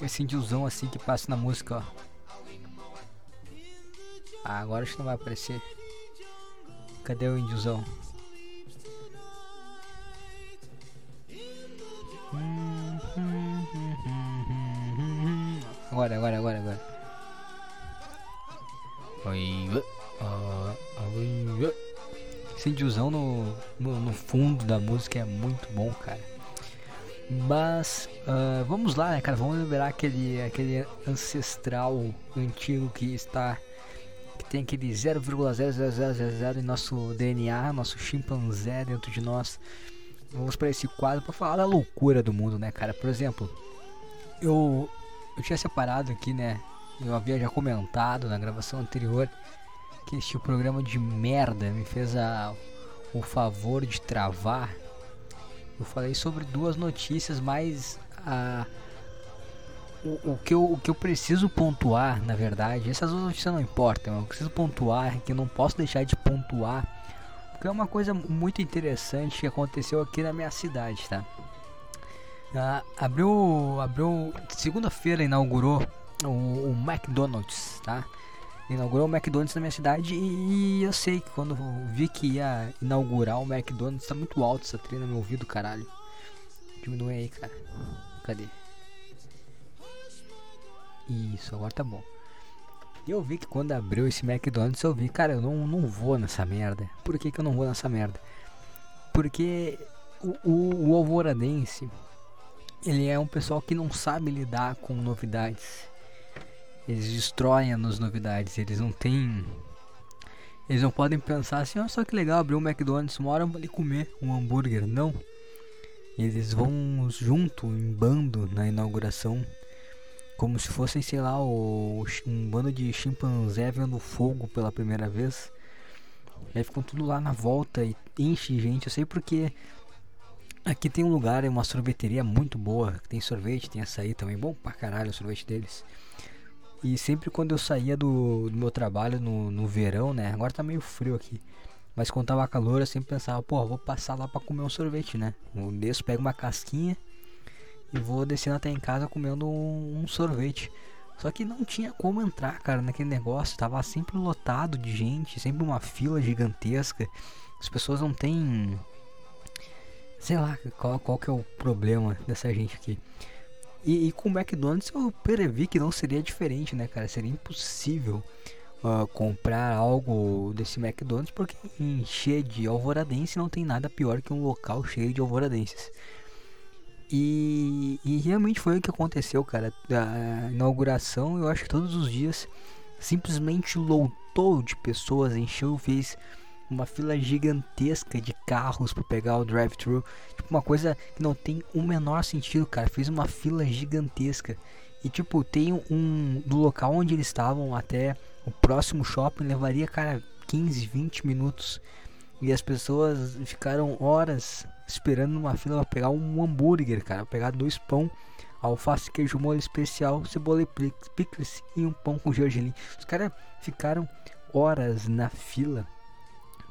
Esse indiozão assim que passa na música, ó. Ah, agora acho que não vai aparecer. Cadê o índiozão? Agora, agora, agora, agora. Esse índiozão no, no, no, fundo da música é muito bom, cara. Mas uh, vamos lá, né, cara? Vamos liberar aquele, aquele ancestral antigo que está que tem aquele 0,0000 em nosso DNA, nosso chimpanzé dentro de nós. Vamos para esse quadro para falar da loucura do mundo, né, cara? Por exemplo, eu eu tinha separado aqui, né? Eu havia já comentado na gravação anterior que este programa de merda me fez a, o favor de travar. Eu falei sobre duas notícias mais a o, o, que eu, o que eu preciso pontuar, na verdade, essas outras notícias não importam, eu preciso pontuar que eu não posso deixar de pontuar, porque é uma coisa muito interessante que aconteceu aqui na minha cidade, tá? Ah, abriu, abriu, segunda-feira inaugurou o, o, McDonald's, tá? Inaugurou o McDonald's na minha cidade e, eu sei que quando vi que ia inaugurar o McDonald's, tá muito alto essa trilha no meu ouvido, caralho. Diminui aí, cara. Cadê? Isso, agora tá bom. Eu vi que quando abriu esse McDonald's, eu vi, cara, eu não, não vou nessa merda. Por que, que eu não vou nessa merda? Porque o, o, o Alvoradense, ele é um pessoal que não sabe lidar com novidades. Eles destroem as novidades, eles não têm. Eles não podem pensar assim, olha só que legal, abrir um McDonald's, uma hora eu vou ali comer um hambúrguer. Não. Eles vão junto, em bando, na inauguração como se fossem, sei lá, o, um bando de chimpanzé vendo fogo pela primeira vez. E aí ficam tudo lá na volta e enche gente. Eu sei porque aqui tem um lugar, é uma sorveteria muito boa. Tem sorvete, tem açaí também. Bom pra caralho o sorvete deles. E sempre quando eu saía do, do meu trabalho no, no verão, né? Agora tá meio frio aqui. Mas quando tava calor eu sempre pensava, pô, vou passar lá pra comer um sorvete, né? Eu desço, pego uma casquinha e vou descendo até em casa comendo um, um, sorvete. Só que não tinha como entrar, cara, naquele negócio. Tava sempre lotado de gente, sempre uma fila gigantesca. As pessoas não têm. Sei lá qual, qual que é o problema dessa gente aqui. E, e com o McDonald's eu previ que não seria diferente, né, cara? Seria impossível uh, comprar algo desse McDonald's porque encher de alvoradense não tem nada pior que um local cheio de alvoradenses. E, e realmente foi o que aconteceu, cara. A inauguração, eu acho que todos os dias simplesmente lotou de pessoas, encheu, fez uma fila gigantesca de carros para pegar o drive-thru. Tipo, uma coisa que não tem o menor sentido, cara. Fez uma fila gigantesca. E tipo, tem um do local onde eles estavam até o próximo shopping levaria, cara, 15, 20 minutos. E as pessoas ficaram horas esperando numa fila pra pegar um hambúrguer, cara. Pegar dois pão, alface, queijo molho especial, cebola e picles e um pão com gergelim. Os caras ficaram horas na fila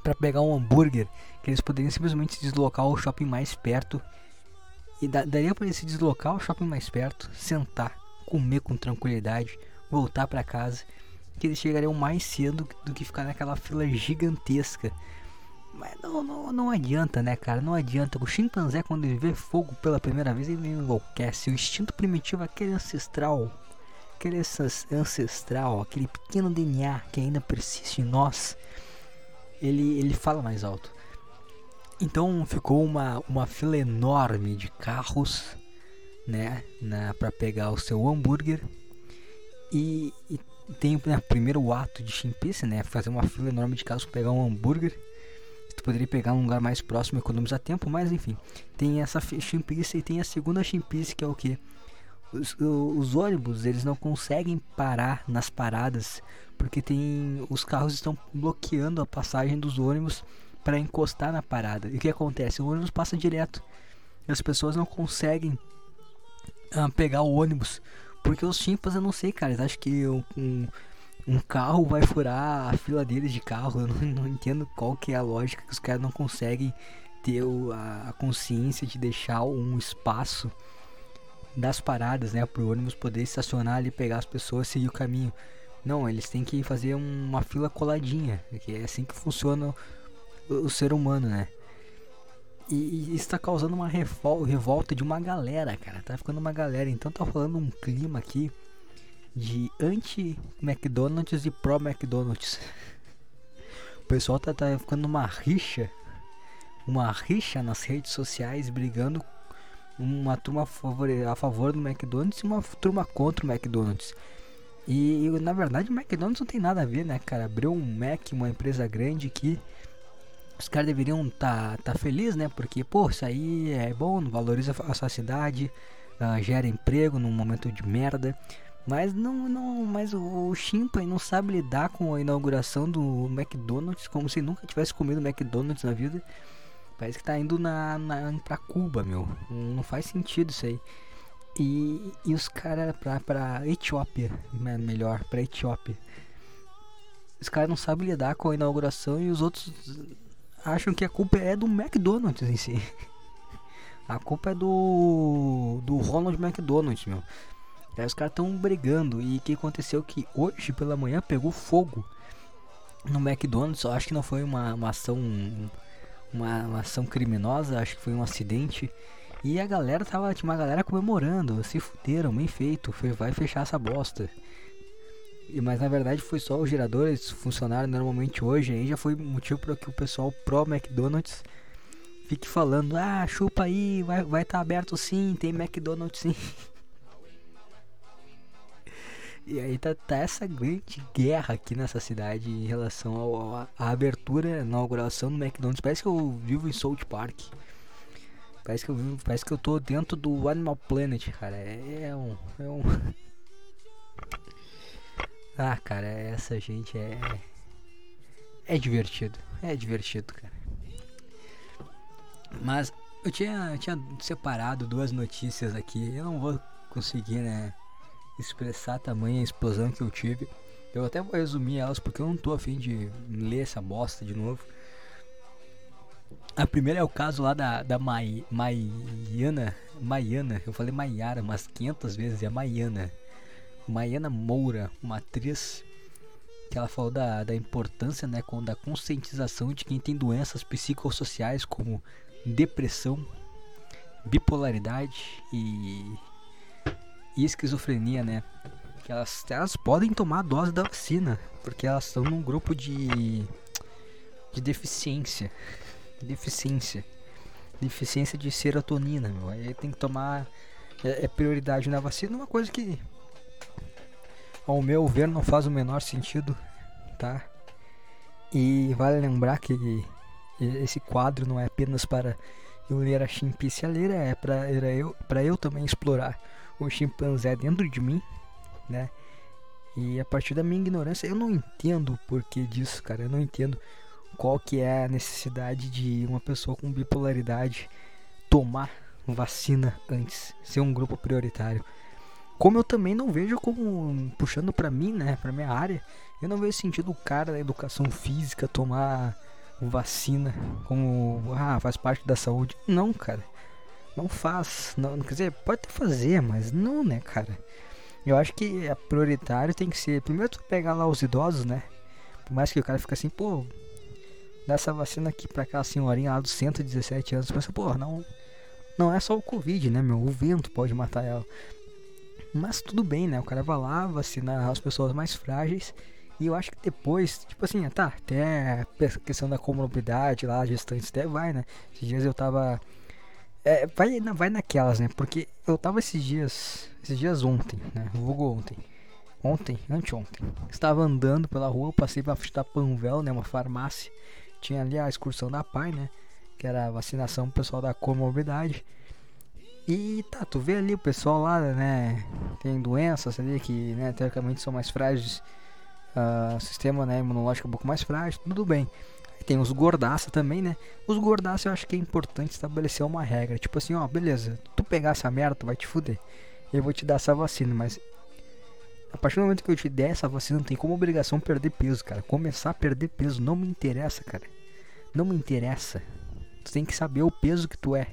para pegar um hambúrguer que eles poderiam simplesmente deslocar ao shopping mais perto. E da daria para eles se deslocar ao shopping mais perto, sentar, comer com tranquilidade, voltar para casa. Que eles chegariam mais cedo do que ficar naquela fila gigantesca mas não, não, não adianta, né, cara? Não adianta. O chimpanzé, quando ele vê fogo pela primeira vez, ele enlouquece. O instinto primitivo, aquele ancestral, aquele ancestral, aquele pequeno DNA que ainda persiste em nós, ele, ele fala mais alto. Então ficou uma, uma fila enorme de carros, né, na, pra pegar o seu hambúrguer. E, e tem né, primeiro ato de chimpice, né, fazer uma fila enorme de carros pra pegar um hambúrguer tu poderia pegar um lugar mais próximo, economizar tempo, mas enfim. Tem essa chimpice e tem a segunda chimpice que é o que? Os, os, ônibus eles não conseguem parar nas paradas porque tem os carros estão bloqueando a passagem dos ônibus para encostar na parada. E o que acontece? O ônibus passa direto. E as pessoas não conseguem ah, pegar o ônibus porque os chimpas eu não sei, cara. Acho que um, um carro vai furar a fila deles de carro. Eu não, não entendo qual que é a lógica que os caras não conseguem ter a, a, consciência de deixar um espaço das paradas, né, para o ônibus poder estacionar ali, pegar as pessoas, seguir o caminho. Não, eles têm que fazer uma fila coladinha, que é assim que funciona o, o ser humano, né? E, está causando uma revolta de uma galera, cara. Tá ficando uma galera. Então tá rolando um clima aqui de anti-McDonald's e pró-McDonald's. O pessoal tá, tá ficando uma rixa, uma rixa nas redes sociais, brigando uma turma a favor, do McDonald's e uma turma contra o McDonald's. E, na verdade o McDonald's não tem nada a ver, né, cara? Abriu um Mac, uma empresa grande que os caras deveriam tá, tá feliz, né? Porque, pô, isso aí é bom, valoriza a sua cidade, uh, gera emprego num momento de merda. Mas não, não, mas o Chimpan não sabe lidar com a inauguração do McDonald's como se nunca tivesse comido McDonald's na vida. Parece que tá indo na, na pra Cuba, meu. Não faz sentido isso aí. E, e os caras pra, pra Etiópia, melhor, pra Etiópia. Os caras não sabem lidar com a inauguração e os outros acham que a culpa é do McDonald's em si. A culpa é do. do Ronald McDonald, meu. Aí os caras estão brigando. E o que aconteceu? Que hoje pela manhã pegou fogo no McDonald's. Eu acho que não foi uma, uma ação. Uma, uma, ação criminosa, acho que foi um acidente. E a galera tava. Tinha uma galera comemorando. Se fuderam, bem feito. Foi, vai fechar essa bosta. E, mas na verdade foi só os geradores funcionaram normalmente hoje. Aí já foi motivo para que o pessoal pro McDonald's fique falando: ah, chupa aí, vai vai tá aberto sim, tem McDonald's sim. E aí tá, tá, essa grande guerra aqui nessa cidade em relação à abertura, à inauguração do McDonald's. Parece que eu vivo em South Park. Parece que eu vivo, parece que eu tô dentro do Animal Planet, cara. É, é um, é um. Ah, cara, essa gente é é divertido, é divertido, cara. Mas eu tinha, eu tinha separado duas notícias aqui. Eu não vou conseguir, né? Expressar tamanha explosão que eu tive. Eu até vou resumir elas porque eu não tô afim de ler essa bosta de novo. A primeira é o caso lá da, da Mai, Maiana. Maiana, eu falei Maiara umas 500 vezes, é Maiana. Maiana Moura, uma atriz que ela falou da, da importância né, com, da conscientização de quem tem doenças psicossociais como depressão, bipolaridade e e esquizofrenia, né? Que elas, elas podem tomar a dose da vacina, porque elas estão num grupo de, de deficiência. Deficiência. Deficiência de serotonina, meu. Aí tem que tomar é, é prioridade na vacina, uma coisa que ao meu ver não faz o menor sentido, tá? E vale lembrar que esse quadro não é apenas para eu ler a chimpice a ler, é para eu, eu também explorar o chimpanzé dentro de mim, né? E a partir da minha ignorância, eu não entendo o porquê disso, cara. Eu não entendo qual que é a necessidade de uma pessoa com bipolaridade tomar vacina antes, ser um grupo prioritário. Como eu também não vejo como puxando para mim, né, para minha área, eu não vejo sentido o cara da educação física tomar vacina como ah, faz parte da saúde. Não, cara. Não faz. Não, quer dizer, pode até fazer, mas não, né, cara? Eu acho que é prioritário tem que ser. Primeiro tu pegar lá os idosos, né? Por mais que o cara fique assim, pô, dá essa vacina aqui pra aquela senhorinha lá dos 117 anos. Pensa, pô, não. Não é só o Covid, né, meu? O vento pode matar ela. Mas tudo bem, né? O cara vai lá vacinar as pessoas mais frágeis. E eu acho que depois, tipo assim, tá, até a questão da comorbidade lá, gestantes até vai, né? Esses dias eu tava é, vai, vai naquelas, né? Porque eu tava esses dias. Esses dias ontem, né? Vulgo ontem. Ontem, anteontem. Estava andando pela rua, passei pra frente da Panvel, né? Uma farmácia. Tinha ali a excursão da PAI, né? Que era a vacinação pro pessoal da comorbidade. E tá, tu vê ali o pessoal lá, né? Tem doenças ali que, né, teoricamente são mais frágeis. Uh, sistema né, imunológico é um pouco mais frágil, tudo bem. Tem os gordaça também, né? Os gordaça eu acho que é importante estabelecer uma regra. Tipo assim, ó, beleza, tu pegar essa merda, tu vai te fuder. Eu vou te dar essa vacina, mas a partir do momento que eu te der essa vacina, não tem como obrigação perder peso, cara. Começar a perder peso não me interessa, cara. Não me interessa. Tu tem que saber o peso que tu é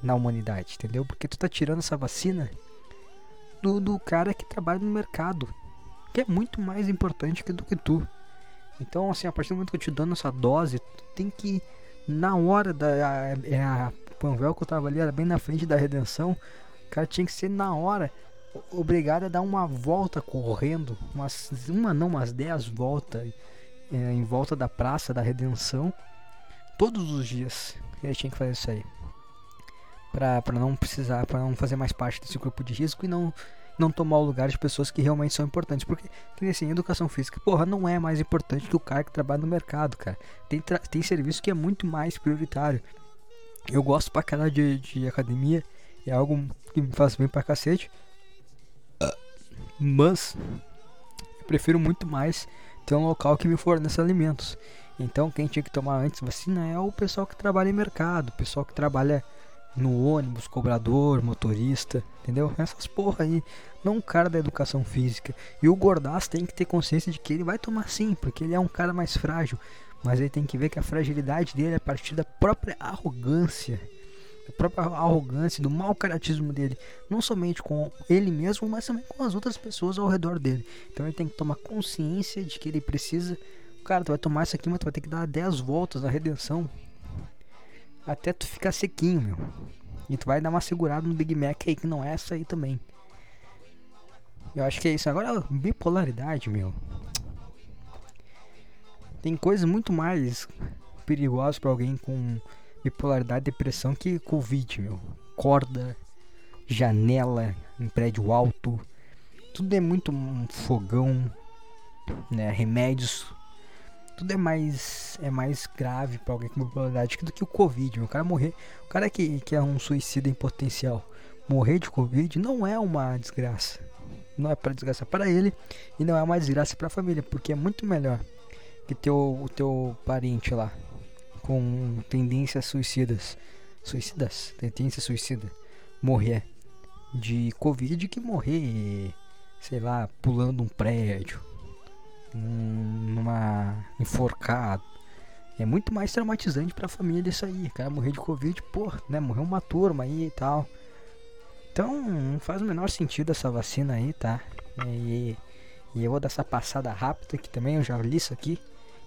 na humanidade, entendeu? Porque tu tá tirando essa vacina do, do cara que trabalha no mercado, que é muito mais importante do que tu. Então, assim, a partir do momento que eu te dando essa dose, tu tem que, na hora da. A, é a Panvel que eu tava ali, era bem na frente da redenção. Cara tinha que ser na hora obrigado a dar uma volta correndo, umas, uma não, umas 10 voltas é, em volta da praça da redenção, todos os dias. Ele tinha que fazer isso aí. Pra, pra não precisar, para não fazer mais parte desse grupo de risco e não não tomar o lugar de pessoas que realmente são importantes. Porque, assim, educação física, porra, não é mais importante que o cara que trabalha no mercado, cara. Tem, tem serviço que é muito mais prioritário. Eu gosto pra caralho de, de academia, é algo que me faz bem pra cacete. Mas, eu prefiro muito mais ter um local que me forneça alimentos. Então, quem tinha que tomar antes vacina é o pessoal que trabalha em mercado, o pessoal que trabalha no ônibus, cobrador, motorista, entendeu? Essas porra aí, não um cara da educação física. E o Gordaz tem que ter consciência de que ele vai tomar sim, porque ele é um cara mais frágil. Mas ele tem que ver que a fragilidade dele é a partir da própria arrogância. Da própria arrogância, do mau caratismo dele. Não somente com ele mesmo, mas também com as outras pessoas ao redor dele. Então ele tem que tomar consciência de que ele precisa. Cara, tu vai tomar isso aqui, mas tu vai ter que dar 10 voltas na redenção até tu ficar sequinho, meu. E tu vai dar uma segurada no Big Mac aí, que não é essa aí também. Eu acho que é isso. Agora, bipolaridade, meu. Tem coisas muito mais perigosas para alguém com bipolaridade, depressão que Covid, meu. Corda, janela em prédio alto. Tudo é muito um fogão, né? Remédios tudo é mais é mais grave para alguém com bipolaridade do que o Covid. O cara morrer, o cara que, que é um suicida em potencial, morrer de Covid não é uma desgraça. Não é para desgraça para ele e não é uma desgraça para a família, porque é muito melhor que teu o teu parente lá com tendências suicidas, suicidas, tendência suicida, morrer de Covid que morrer, sei lá, pulando um prédio numa enforcado. É muito mais traumatizante para a família isso aí. O cara morrer de Covid, pô, né? Morreu uma turma aí e tal. Então, não faz o menor sentido essa vacina aí, tá? E, e eu vou dar essa passada rápida que também eu já li isso aqui.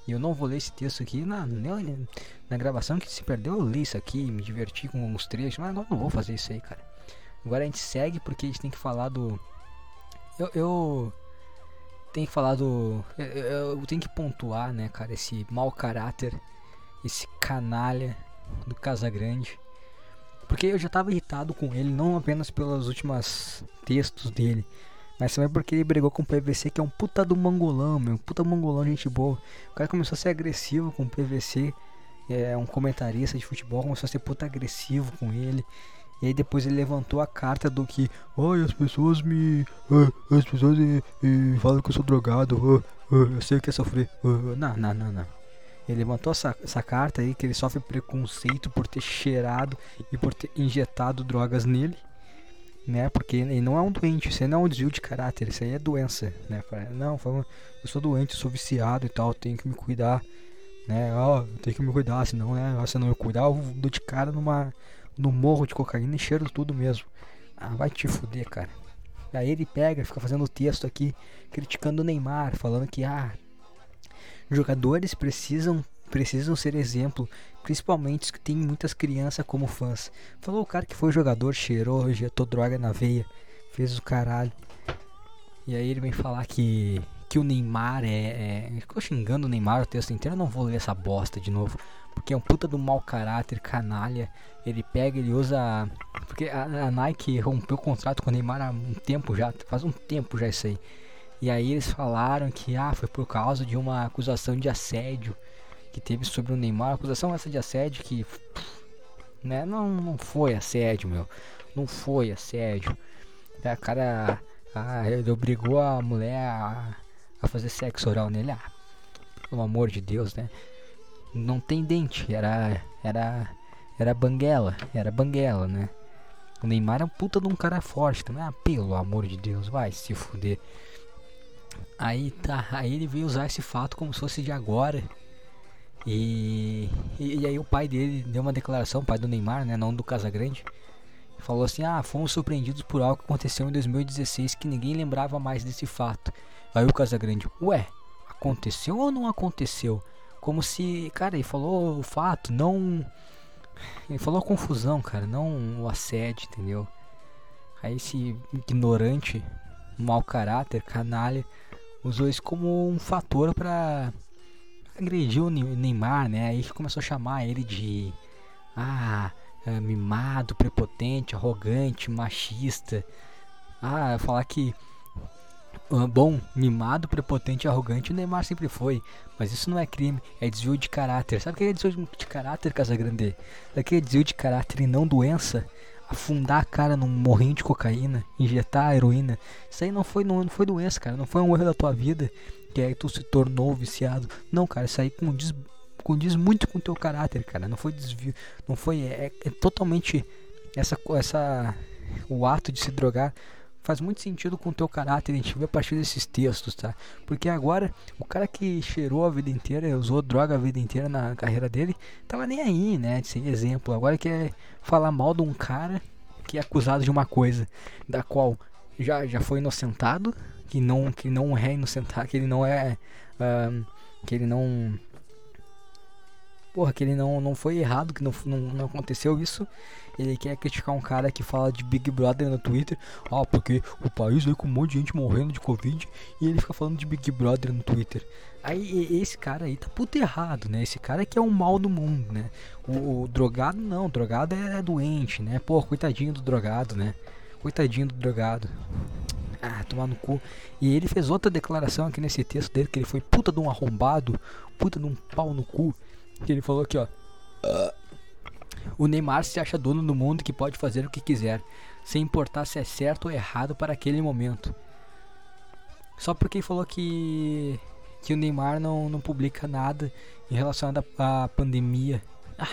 E eu não vou ler esse texto aqui na, na, gravação que se perdeu. Eu li isso aqui, me diverti com alguns trechos, mas agora não vou fazer isso aí, cara. Agora a gente segue porque a gente tem que falar do. Eu, eu tem que falar do. Eu, eu, tenho que pontuar, né, cara, esse mau caráter, esse canalha do Casagrande. Porque eu já tava irritado com ele, não apenas pelos últimos textos dele, mas também porque ele brigou com o PVC, que é um puta do mangolão, meu. Puta mangolão, gente boa. O cara começou a ser agressivo com o PVC, é um comentarista de futebol, começou a ser puta agressivo com ele. E aí depois ele levantou a carta do que, ai, as pessoas me. as pessoas e, e falam que eu sou drogado, eu sei que é sofrer. não, não, não, não. Ele levantou essa, essa carta aí que ele sofre preconceito por ter cheirado e por ter injetado drogas nele. Né? Porque ele não é um doente, isso aí não é um desvio de caráter, isso aí é doença, né? Não, eu sou doente, eu sou viciado e tal, tenho que me cuidar, né? Oh, tenho que me cuidar, senão, né? Se eu me cuidar, eu dou de cara numa no morro de cocaína e cheiro tudo mesmo. Ah, vai te fuder, cara. Aí ele pega, fica fazendo texto aqui, criticando o Neymar, falando que ah, jogadores precisam precisam ser exemplo, principalmente os que tem muitas crianças como fãs. Falou o cara que foi jogador, cheirou, injetou droga na veia, fez o caralho. E aí ele vem falar que que o Neymar é, é ficou xingando o Neymar o texto inteiro, eu não vou ler essa bosta de novo porque é um puta do mau caráter, canalha. Ele pega, ele usa. Porque a, a, Nike rompeu o contrato com o Neymar há um tempo já, faz um tempo já isso aí. E aí eles falaram que ah, foi por causa de uma acusação de assédio que teve sobre o Neymar. acusação essa de assédio que. Né, não, não foi assédio, meu. Não foi assédio. A cara. Ah, ele obrigou a mulher a, a fazer sexo oral nele. Ah, pelo amor de Deus, né? Não tem dente, era era era banguela, era banguela, né? O Neymar é um puta de um cara forte também. Ah, pelo amor de Deus, vai se fuder. Aí tá, aí ele veio usar esse fato como se fosse de agora. E, e, e aí o pai dele deu uma declaração, pai do Neymar, né, não do Casagrande. Falou assim: "Ah, fomos surpreendidos por algo que aconteceu em 2016 que ninguém lembrava mais desse fato". Aí o Casagrande: "Ué, aconteceu ou não aconteceu?" Como se, cara, ele falou o fato, não. Ele falou a confusão, cara, não o assédio, entendeu? Aí esse ignorante, mau caráter, canalha, usou isso como um fator para agredir o Neymar, né? Aí começou a chamar ele de ah, é, mimado, prepotente, arrogante, machista. Ah, falar que bom, mimado, prepotente arrogante, o Neymar sempre foi. Mas isso não é crime, é desvio de caráter. Sabe o que é desvio de caráter, Casagrande? Que é desvio de caráter e não doença? Afundar a cara num morrinho de cocaína, injetar heroína. Isso aí não foi, não, não foi doença, cara. Não foi um erro da tua vida que aí tu se tornou viciado. Não, cara, isso aí condiz, condiz muito com o teu caráter, cara. Não foi desvio. Não foi. É, é totalmente essa, essa, o ato de se drogar faz muito sentido com o teu caráter, vê a partir desses textos, tá? Porque agora, o cara que cheirou a vida inteira, usou droga a vida inteira na carreira dele, tava nem aí, né? Ser exemplo. Agora quer falar mal de um cara que é acusado de uma coisa, da qual já, já foi inocentado, que não, que não é inocentado, que ele não é. Uh, que ele não porra, que ele não, não foi errado, que não, não, não aconteceu isso. Ele quer criticar um cara que fala de Big Brother no Twitter. Ah, porque o país veio com um monte de gente morrendo de Covid e ele fica falando de Big Brother no Twitter. Aí esse cara aí tá puto errado, né? Esse cara que é o mal do mundo, né? O, o drogado não, o drogado é, é doente, né? Pô, coitadinho do drogado, né? Coitadinho do drogado. Ah, tomar no cu. E ele fez outra declaração aqui nesse texto dele que ele foi puta de um arrombado, puta de um pau no cu. Que ele falou aqui, ó. O Neymar se acha dono do mundo que pode fazer o que quiser, sem importar se é certo ou errado para aquele momento. Só porque ele falou que que o Neymar não, não publica nada em relação à pandemia. Ah,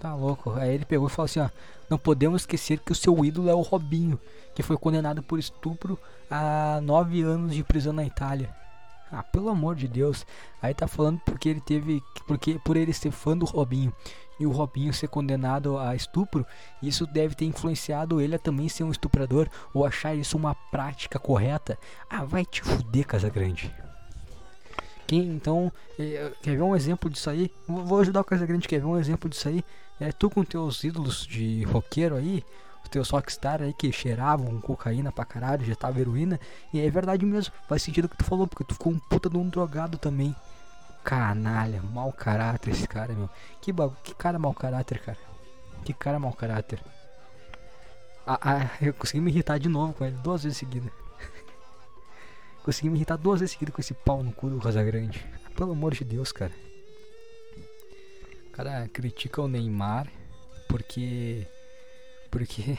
tá louco. Aí ele pegou e falou assim, ó, não podemos esquecer que o seu ídolo é o Robinho, que foi condenado por estupro a nove anos de prisão na Itália. Ah, pelo amor de Deus. Aí tá falando porque ele teve. Porque por ele ser fã do Robinho e o Robinho ser condenado a estupro, isso deve ter influenciado ele a também ser um estuprador ou achar isso uma prática correta. Ah, vai te fuder, Casa Grande. Quem então é, quer ver um exemplo disso aí? Vou ajudar o Casa Grande, quer ver um exemplo disso aí? É tu com teus ídolos de roqueiro aí, teus rockstar aí que cheiravam cocaína pra caralho, já tava heroína. E é verdade mesmo, faz sentido o que tu falou, porque tu ficou um puta de um drogado também. Canalha, mau caráter esse cara, meu. Que, que cara mau caráter, cara. Que cara mau caráter. Ah, ah, eu consegui me irritar de novo com ele, duas vezes seguida. consegui me irritar duas vezes seguida com esse pau no cu do Rosa Grande. Pelo amor de Deus, cara. O cara critica o Neymar porque porque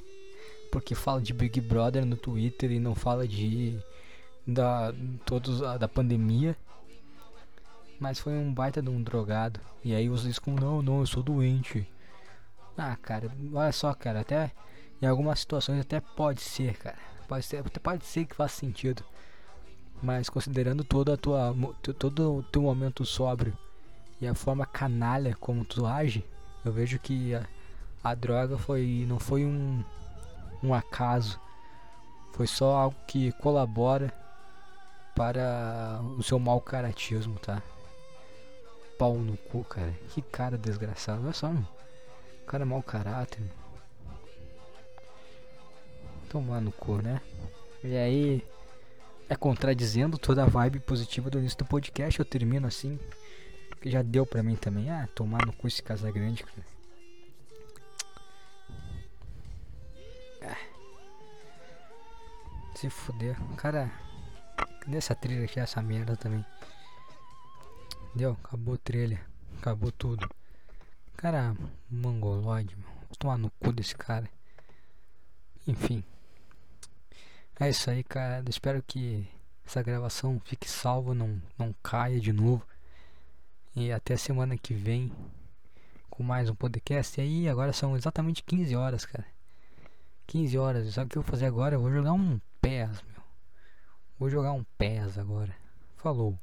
porque fala de Big Brother no Twitter e não fala de da todos da pandemia. Mas foi um baita de um drogado. E aí isso como não, não, eu sou doente. Ah, cara, olha só, cara, até em algumas situações até pode ser, cara. Pode ser, pode ser que faça sentido. Mas considerando toda a tua todo o teu momento sóbrio e a forma canalha como tu age, eu vejo que a, a droga foi não foi um, um acaso, foi só algo que colabora para o seu mau caratismo, tá? Pau no cu, cara. Que cara desgraçado. Olha só, mano. Cara mau caráter. Tomar no cu, né? E aí, é contradizendo toda a vibe positiva do início do podcast, eu termino assim. Que já deu pra mim também. Ah, tomar no cu esse casa grande, cara. Se fuder. Cara, cadê essa trilha aqui? Essa merda também. Deu? Acabou a trilha. Acabou tudo. Cara, mongoloide. Vou tomar no cu desse cara. Enfim. É isso aí, cara. Eu espero que essa gravação fique salva, não, não caia de novo. E até semana que vem com mais um podcast. E aí, agora são exatamente 15 horas, cara. 15 horas. Sabe o que eu vou fazer agora? Eu vou jogar um PES, meu. Vou jogar um PES agora. Falou.